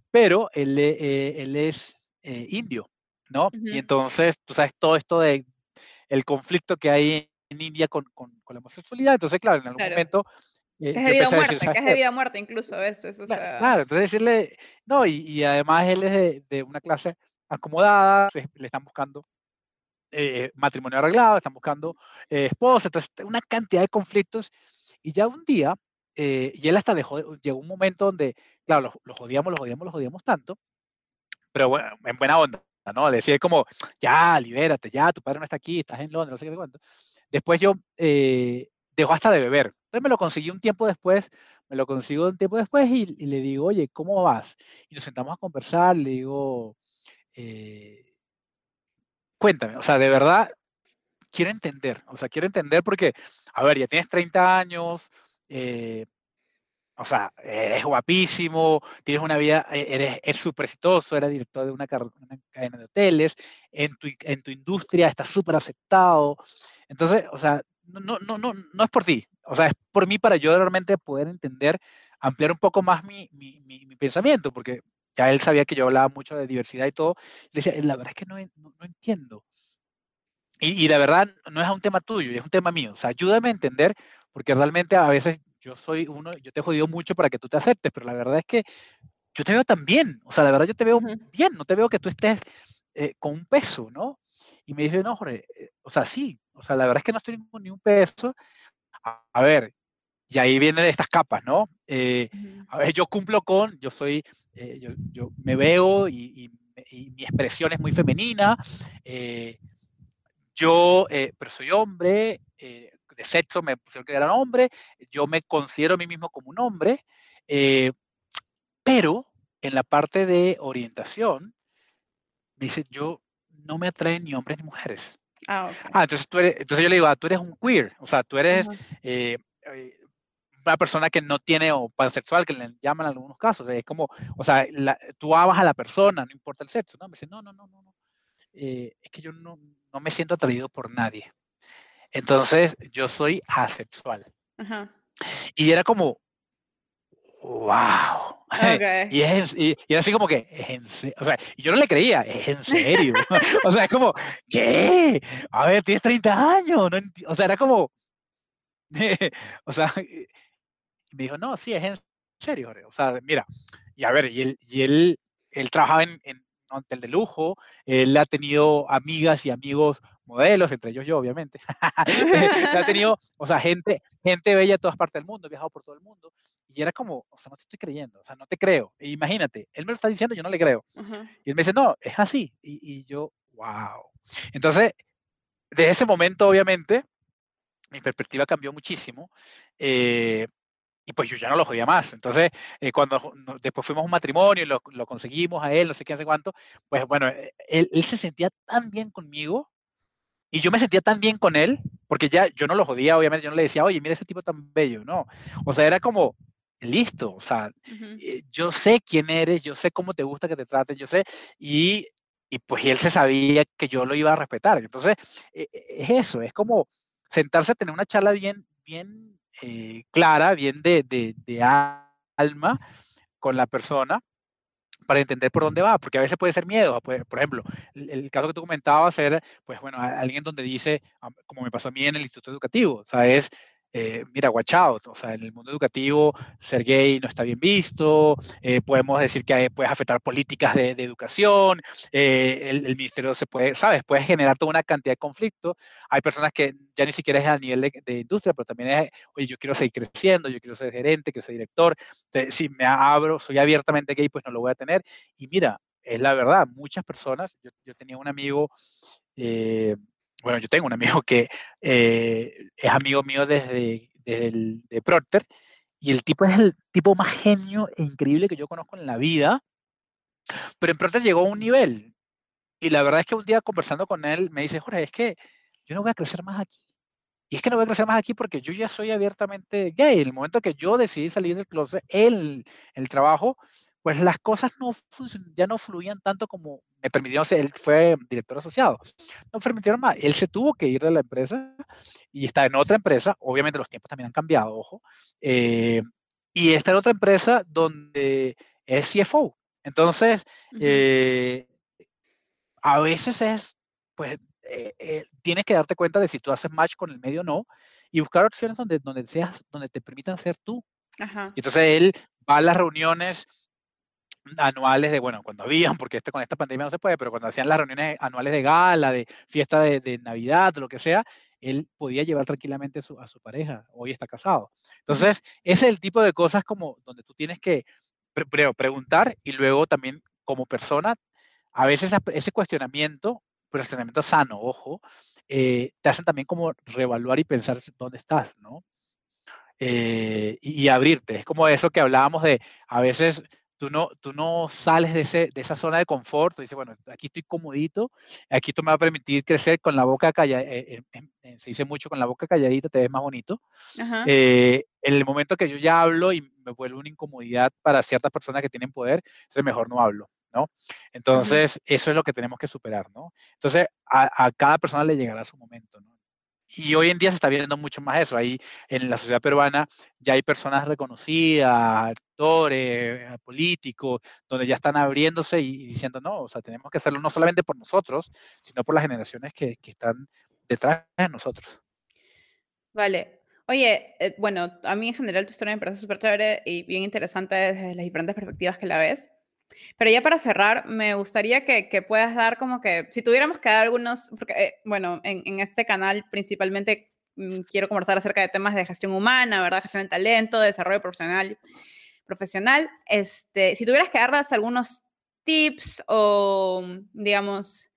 Pero él, eh, él es eh, indio, ¿no? Y entonces, tú sabes, todo esto de el conflicto que hay en India con, con, con la homosexualidad, entonces, claro, en algún momento... Eh, que es de vida o muerte, que es de vida o muerte incluso a veces. O sea... Claro, entonces decirle, no, y, y además él es de, de, una clase acomodada, le están buscando eh, matrimonio arreglado, están buscando eh, esposa, entonces una cantidad de conflictos. Y ya un día, eh, y él hasta dejó, llegó un momento donde, claro, los, los odiamos, los odiamos, los odiamos tanto, pero bueno, en buena onda, ¿no? Decir como, ya, libérate, ya, tu padre no está aquí, estás en Londres, no sé qué cuánto. Después yo eh, dejó hasta de beber. Entonces me lo conseguí un tiempo después, me lo consigo un tiempo después y, le digo, oye, ¿cómo vas? Y nos sentamos a conversar, le digo, eh, cuéntame, o sea, de verdad, quiero entender, o sea, quiero entender porque, a ver, ya tienes 30 años, eh, o sea, eres guapísimo, tienes una vida, e, eres súper exitoso, eres director de una, cadena de hoteles, en tu, en tu industria estás súper aceptado. Entonces, o sea, no, no, no, no es por ti, o sea, es por mí para yo realmente poder entender, ampliar un poco más mi, mi, mi, pensamiento, porque ya él sabía que yo hablaba mucho de diversidad y todo. Le decía, la verdad es que no, no, no entiendo. Y, y, la verdad no es un tema tuyo, es un tema mío. O sea, ayúdame a entender, porque realmente a veces yo soy uno, yo te he jodido mucho para que tú te aceptes, pero la verdad es que yo te veo tan bien, o sea, la verdad yo te veo bien, no te veo que tú estés eh, con un peso, ¿no? Y me dice, no, Jorge, eh, o sea, sí, o sea, la verdad es que no estoy con ni un peso. A, ver, y ahí vienen estas capas, ¿no? Eh, a ver, yo cumplo con, yo soy, yo, yo, me veo y, y, mi expresión es muy femenina, yo, pero soy hombre, de sexo me pusieron que era hombre, yo me considero a mí mismo como un hombre, eh, pero en la parte de orientación, dice, yo no me atraen ni hombres ni mujeres. Ah, ah entonces, tú eres, entonces yo le digo, ah, tú eres un queer, o sea, tú eres eh, eh, una persona que no tiene, o pansexual, que le llaman en algunos casos, es como, o sea, tú amas a la persona, no importa el sexo, ¿no? Me dice, no, no, no, no, no. es que yo no, no me siento atraído por nadie. Entonces, yo soy asexual. Y era como, wow. Y, es, y, era así como que, o sea, yo no le creía, es en serio. o sea, es como, ¿qué? A ver, tienes 30 años. o sea, era como, o sea, me dijo, no, sí, es en serio, O sea, mira, y a ver, y él, y él, él trabajaba en, en un hotel de lujo, él ha tenido amigas y amigos modelos, entre ellos yo, obviamente. ha tenido, o sea, gente, gente bella de todas partes del mundo, he viajado por todo el mundo. Y era como, o sea, no te estoy creyendo, o sea, no te creo. E imagínate, él me lo está diciendo, yo no le creo. Y él me dice, no, es así. Y, y, yo, wow. Entonces, de ese momento, obviamente, mi perspectiva cambió muchísimo. Eh, y pues yo ya no lo jodía más. Entonces, eh, cuando después fuimos a un matrimonio y lo, lo, conseguimos a él, no sé qué, hace cuánto, pues bueno, eh, él, él, se sentía tan bien conmigo y yo me sentía tan bien con él, porque ya yo no lo jodía, obviamente, yo no le decía, oye, mira ese tipo tan bello, no. O sea, era como, listo, o sea, eh, yo sé quién eres, yo sé cómo te gusta que te traten, yo sé, y, y pues él se sabía que yo lo iba a respetar. Entonces, e, e, es eso, es como sentarse a tener una charla bien, bien eh, clara, bien de, de, de calma con la persona para entender por dónde va, porque a veces puede ser miedo. Por ejemplo, el, caso que tú comentabas era, pues bueno, alguien donde dice, como me pasó a mí en el instituto educativo, o sea, es eh, mira, watch out, o sea, en el mundo educativo ser gay no está bien visto, eh, podemos decir que puedes afectar políticas de, educación, eh, el, ministerio se puede, sabes, puede generar toda una cantidad de conflictos. Hay personas que ya ni siquiera es a nivel de, industria, pero también es, oye, yo quiero seguir creciendo, yo quiero ser gerente, quiero ser director, si me abro, soy abiertamente gay, pues no lo voy a tener. Y mira, es la verdad, muchas personas, yo, yo tenía un amigo, bueno, yo tengo un amigo que eh, es amigo mío desde, el, de Procter y el tipo es el tipo más genio e increíble que yo conozco en la vida, pero en Procter llegó a un nivel y la verdad es que un día conversando con él me dice, Jorge, es que yo no voy a crecer más aquí. Y es que no voy a crecer más aquí porque yo ya soy abiertamente gay. El momento que yo decidí salir del closet, el, el trabajo, pues las cosas no ya no fluían tanto como me permitieron él fue director asociado, no permitieron más, él se tuvo que ir de la empresa y está en otra empresa, obviamente los tiempos también han cambiado, ojo, eh, y está en otra empresa donde es CFO. Entonces, eh, a veces es, pues, eh, tienes que darte cuenta de si tú haces match con el medio o no, y buscar opciones donde, donde, seas, donde te permitan ser tú. Ajá. Entonces él va a las reuniones anuales de, bueno, cuando habían, porque este, con esta pandemia no se puede, pero cuando hacían las reuniones anuales de gala, de fiesta de, Navidad, lo que sea, él podía llevar tranquilamente a su pareja, hoy está casado. Entonces, ese es el tipo de cosas como donde tú tienes que primero preguntar y luego también como persona, a veces ese cuestionamiento, cuestionamiento sano, ojo, eh, te hacen también como reevaluar y pensar dónde estás, ¿no? Eh, y, y, abrirte. Es como eso que hablábamos de, a veces tú no, tú no sales de, ese, de esa zona de confort, tú dices, bueno, aquí estoy comodito, aquí esto me va a permitir crecer con la boca calladita, eh, eh, se dice mucho con la boca calladita, te ves más bonito. Eh, en el momento que yo ya hablo y me vuelve una incomodidad para ciertas personas que tienen poder, es mejor no hablo. ¿no? Entonces, eso es lo que tenemos que superar, ¿no? Entonces, a, a, cada persona le llegará su momento, ¿no? Y hoy en día se está viendo mucho más eso. Ahí en la sociedad peruana ya hay personas reconocidas, actores, políticos, donde ya están abriéndose y, diciendo, no, o sea, tenemos que hacerlo no solamente por nosotros, sino por las generaciones que, que están detrás de nosotros. Vale. Oye, eh, bueno, a mí en general tu historia me parece súper chévere y bien interesante desde las diferentes perspectivas que la ves. Pero ya para cerrar, me gustaría que, que puedas dar como que, si tuviéramos que dar algunos, porque, eh, bueno, en, en, este canal principalmente mm, quiero conversar acerca de temas de gestión humana, ¿verdad? Gestión del talento, desarrollo profesional, profesional. Este, si tuvieras que darles algunos tips o, digamos,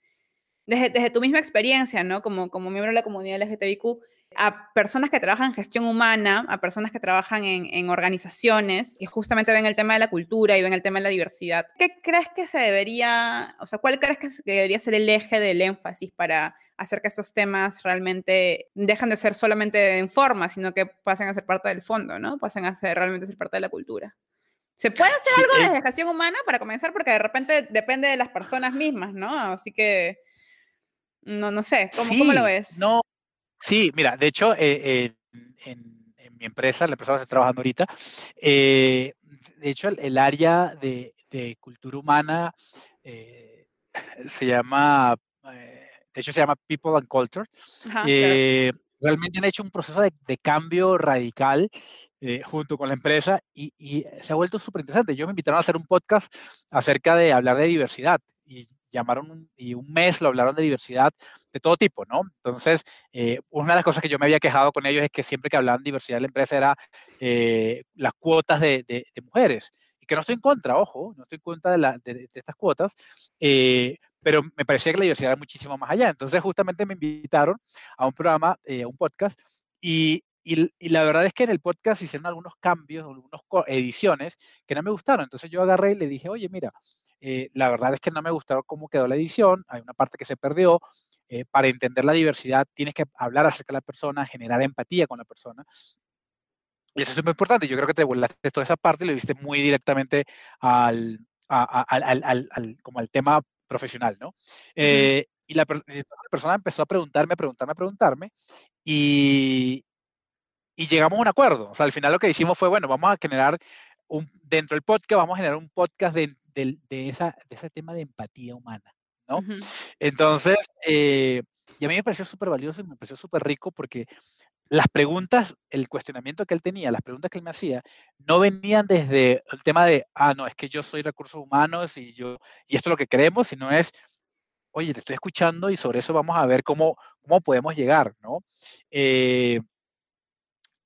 desde, desde tu misma experiencia, ¿no? Como, como miembro de la comunidad LGTBIQ, a personas que trabajan en gestión humana, a personas que trabajan en, organizaciones que justamente ven el tema de la cultura y ven el tema de la diversidad. ¿Qué crees que se debería, o sea, cuál crees que debería ser el eje del énfasis para hacer que estos temas realmente dejen de ser solamente en forma, sino que pasen a ser parte del fondo, ¿no? Pasen a ser realmente ser parte de la cultura. ¿Se puede hacer algo desde gestión humana para comenzar? Porque de repente depende de las personas mismas, ¿no? Así que, no, no sé, ¿cómo, ¿cómo lo ves? No, Sí, mira, de hecho, eh, en, mi empresa, la empresa que estoy trabajando ahorita, eh, de hecho, el, área de, cultura humana eh, se llama, de hecho, se llama People and Culture. Realmente han hecho un proceso de, cambio radical junto con la empresa y, y se ha vuelto súper interesante. Yo me invitaron a hacer un podcast acerca de hablar de diversidad y llamaron y un mes lo hablaron de diversidad de todo tipo, ¿no? Entonces, eh, una de las cosas que yo me había quejado con ellos es que siempre que hablaban de diversidad en la empresa era eh, las cuotas de, de, mujeres. Y que no estoy en contra, ojo, no estoy en contra de, la, de estas cuotas, eh, pero me parecía que la diversidad era muchísimo más allá. Entonces, justamente me invitaron a un programa, a un podcast, y, y, y, la verdad es que en el podcast hicieron algunos cambios, algunas ediciones que no me gustaron. Entonces yo agarré y le dije, oye, mira, eh, la verdad es que no me gustó cómo quedó la edición, hay una parte que se perdió. Eh, para entender la diversidad tienes que hablar acerca de la persona, generar empatía con la persona. Y eso es muy importante. Yo creo que te volaste toda esa parte y le diste muy directamente al, al, al, como al tema profesional, ¿no? Eh, y la, la, persona empezó a preguntarme, preguntarme, preguntarme, y, y llegamos a un acuerdo. O sea, al final lo que hicimos fue, bueno, vamos a generar un, dentro del podcast vamos a generar un podcast de, de, esa, de ese tema de empatía humana, ¿no? Entonces, eh, y a mí me pareció súper valioso y me pareció súper rico porque las preguntas, el cuestionamiento que él tenía, las preguntas que él me hacía, no venían desde el tema de, ah, no, es que yo soy recursos humanos y yo, y esto es lo que queremos, sino es, oye, te estoy escuchando y sobre eso vamos a ver cómo, cómo podemos llegar, ¿no? Eh,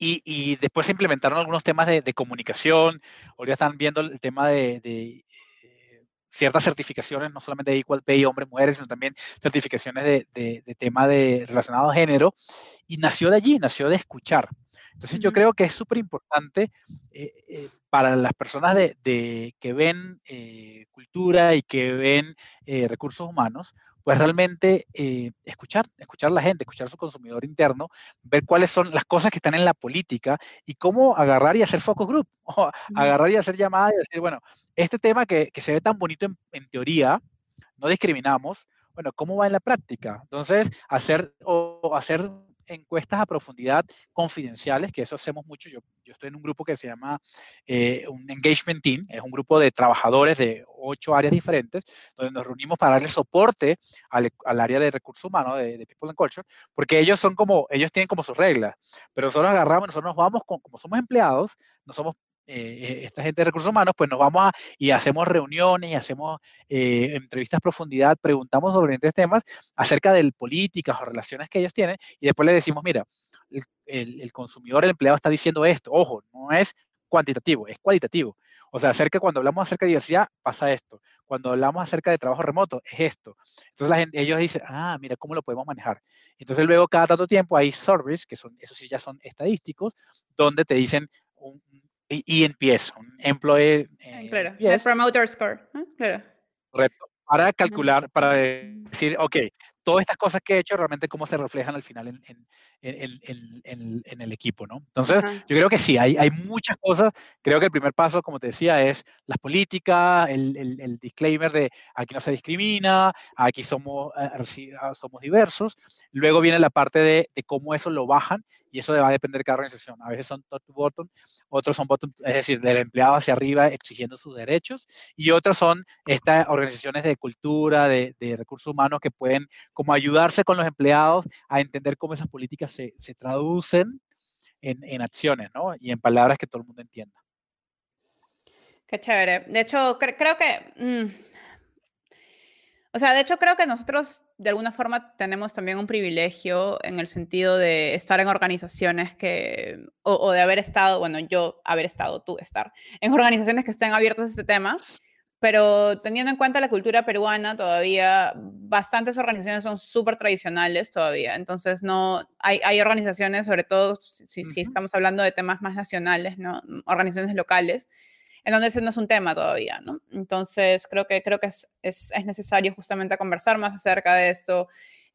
y, y, después se implementaron algunos temas de, de comunicación, ahora están viendo el tema de, de ciertas certificaciones, no solamente de Equal Pay, hombres, mujeres, sino también certificaciones de, de, tema de, relacionado a género. Y nació de allí, nació de escuchar. Entonces yo creo que es súper importante eh, eh, para las personas de, que ven eh, cultura y que ven recursos humanos, pues realmente eh, escuchar, escuchar a la gente, escuchar a su consumidor interno, ver cuáles son las cosas que están en la política y cómo agarrar y hacer focus group, o agarrar y hacer llamadas y decir, bueno, este tema que, que se ve tan bonito en, en, teoría, no discriminamos, bueno, ¿cómo va en la práctica? Entonces, hacer o hacer encuestas a profundidad confidenciales, que eso hacemos mucho. Yo, yo estoy en un grupo que se llama eh, un Engagement Team, es un grupo de trabajadores de ocho áreas diferentes, donde nos reunimos para darle soporte al, al área de recursos humanos, de, People and Culture, porque ellos son como, ellos tienen como sus reglas, pero nosotros agarramos, nosotros nos vamos, con, como somos empleados, no somos eh, esta gente de recursos humanos, pues nos vamos a, y hacemos reuniones y hacemos eh, entrevistas a profundidad, preguntamos sobre diferentes temas acerca de políticas o relaciones que ellos tienen y después le decimos, mira, el, el, consumidor, el empleado está diciendo esto, ojo, no es cuantitativo, es cualitativo. O sea, acerca, cuando hablamos acerca de diversidad, pasa esto. Cuando hablamos acerca de trabajo remoto, es esto. Entonces la gente, ellos dicen, ah, mira, ¿cómo lo podemos manejar? Entonces luego cada tanto tiempo hay surveys, que son, eso sí ya son estadísticos, donde te dicen un, y ENPS, un Employee eh, claro, el Promoter Score, claro. Correcto, para calcular, para decir, ok, todas estas cosas que he hecho, realmente cómo se reflejan al final en, en, en, en el equipo, ¿no? Entonces, yo creo que sí, hay, hay muchas cosas. Creo que el primer paso, como te decía, es las políticas, el, el, disclaimer de aquí no se discrimina, aquí somos, eh, ah, somos diversos. Luego viene la parte de, de, cómo eso lo bajan y eso va a depender de cada organización. A veces son top to bottom, otros son bottom, es decir, del empleado hacia arriba exigiendo sus derechos y otras son estas organizaciones de cultura, de, de recursos humanos que pueden como ayudarse con los empleados a entender cómo esas políticas se, se traducen en, en, acciones, ¿no? Y en palabras que todo el mundo entienda. Qué chévere. De hecho, creo que... Mm, o sea, de hecho creo que nosotros de alguna forma tenemos también un privilegio en el sentido de estar en organizaciones que, o, o, de haber estado, bueno, yo haber estado, tú estar, en organizaciones que estén abiertas a este tema pero teniendo en cuenta la cultura peruana, todavía bastantes organizaciones son súper tradicionales todavía. Entonces, no hay, hay organizaciones, sobre todo si, si, estamos hablando de temas más nacionales, ¿no? organizaciones locales, en donde ese no es un tema todavía. ¿no? Entonces, creo que, creo que es, es, es necesario justamente conversar más acerca de esto,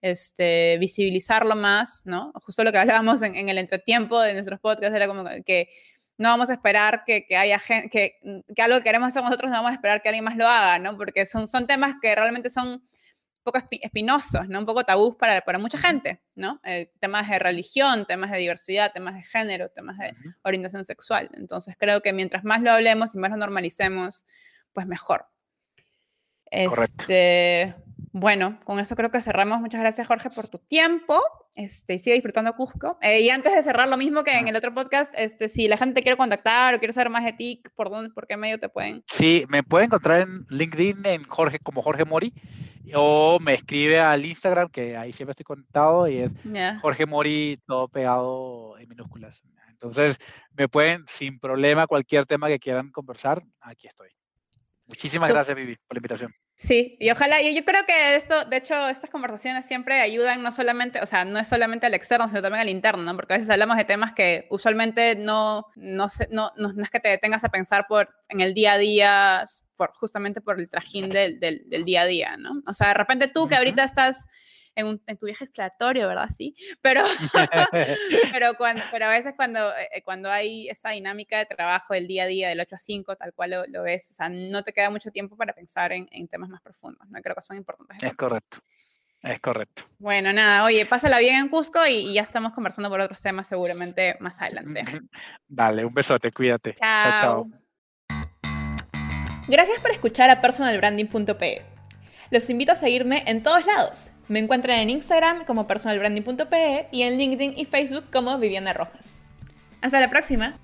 este, visibilizarlo más, ¿no? Justo lo que hablábamos en, en el entretiempo de nuestros podcasts era como que no vamos a esperar que, que haya gente, que, que, algo que queremos hacer nosotros, no vamos a esperar que alguien más lo haga, ¿no? Porque son, son temas que realmente son un poco espinosos, ¿no? Un poco tabús para, para mucha gente, ¿no? Eh, temas de religión, temas de diversidad, temas de género, temas de orientación sexual. Entonces creo que mientras más lo hablemos y más lo normalicemos, pues mejor. Correcto. Este, bueno, con eso creo que cerramos. Muchas gracias, Jorge, por tu tiempo. Este, sigue disfrutando Cusco. Eh, y antes de cerrar, lo mismo que en el otro podcast, este, si la gente te quiere contactar o quiere saber más de ti, ¿por dónde, por qué medio te pueden? Sí, me pueden encontrar en LinkedIn en Jorge, como Jorge Mori, o me escribe al Instagram, que ahí siempre estoy conectado, y es Jorge Mori, todo pegado en minúsculas. Entonces, me pueden, sin problema, cualquier tema que quieran conversar, aquí estoy. Muchísimas gracias, Vivi, por la invitación. Sí, y ojalá, yo, yo creo que esto, de hecho, estas conversaciones siempre ayudan no solamente, o sea, no es solamente al externo, sino también al interno, ¿no? Porque a veces hablamos de temas que usualmente no, no, no, no, es que te detengas a pensar por, en el día a día, por, justamente por el trajín del, del, del día a día, ¿no? O sea, de repente tú que ahorita estás en, tu viaje exploratorio, ¿verdad? Sí, pero, pero, cuando, pero a veces cuando, eh, cuando hay esa dinámica de trabajo del día a día, del 8 a 5, tal cual lo, ves, o sea, no te queda mucho tiempo para pensar en, en temas más profundos, ¿no? Creo que son importantes. Es correcto. Es correcto. Bueno, nada, oye, pásala bien en Cusco y, y, ya estamos conversando por otros temas seguramente más adelante. Dale, un besote, cuídate. chao. chao. chao. Gracias por escuchar a personalbranding.pe. Los invito a seguirme en todos lados. Me encuentran en Instagram como personalbranding.pe y en LinkedIn y Facebook como Viviana Rojas. Hasta la próxima.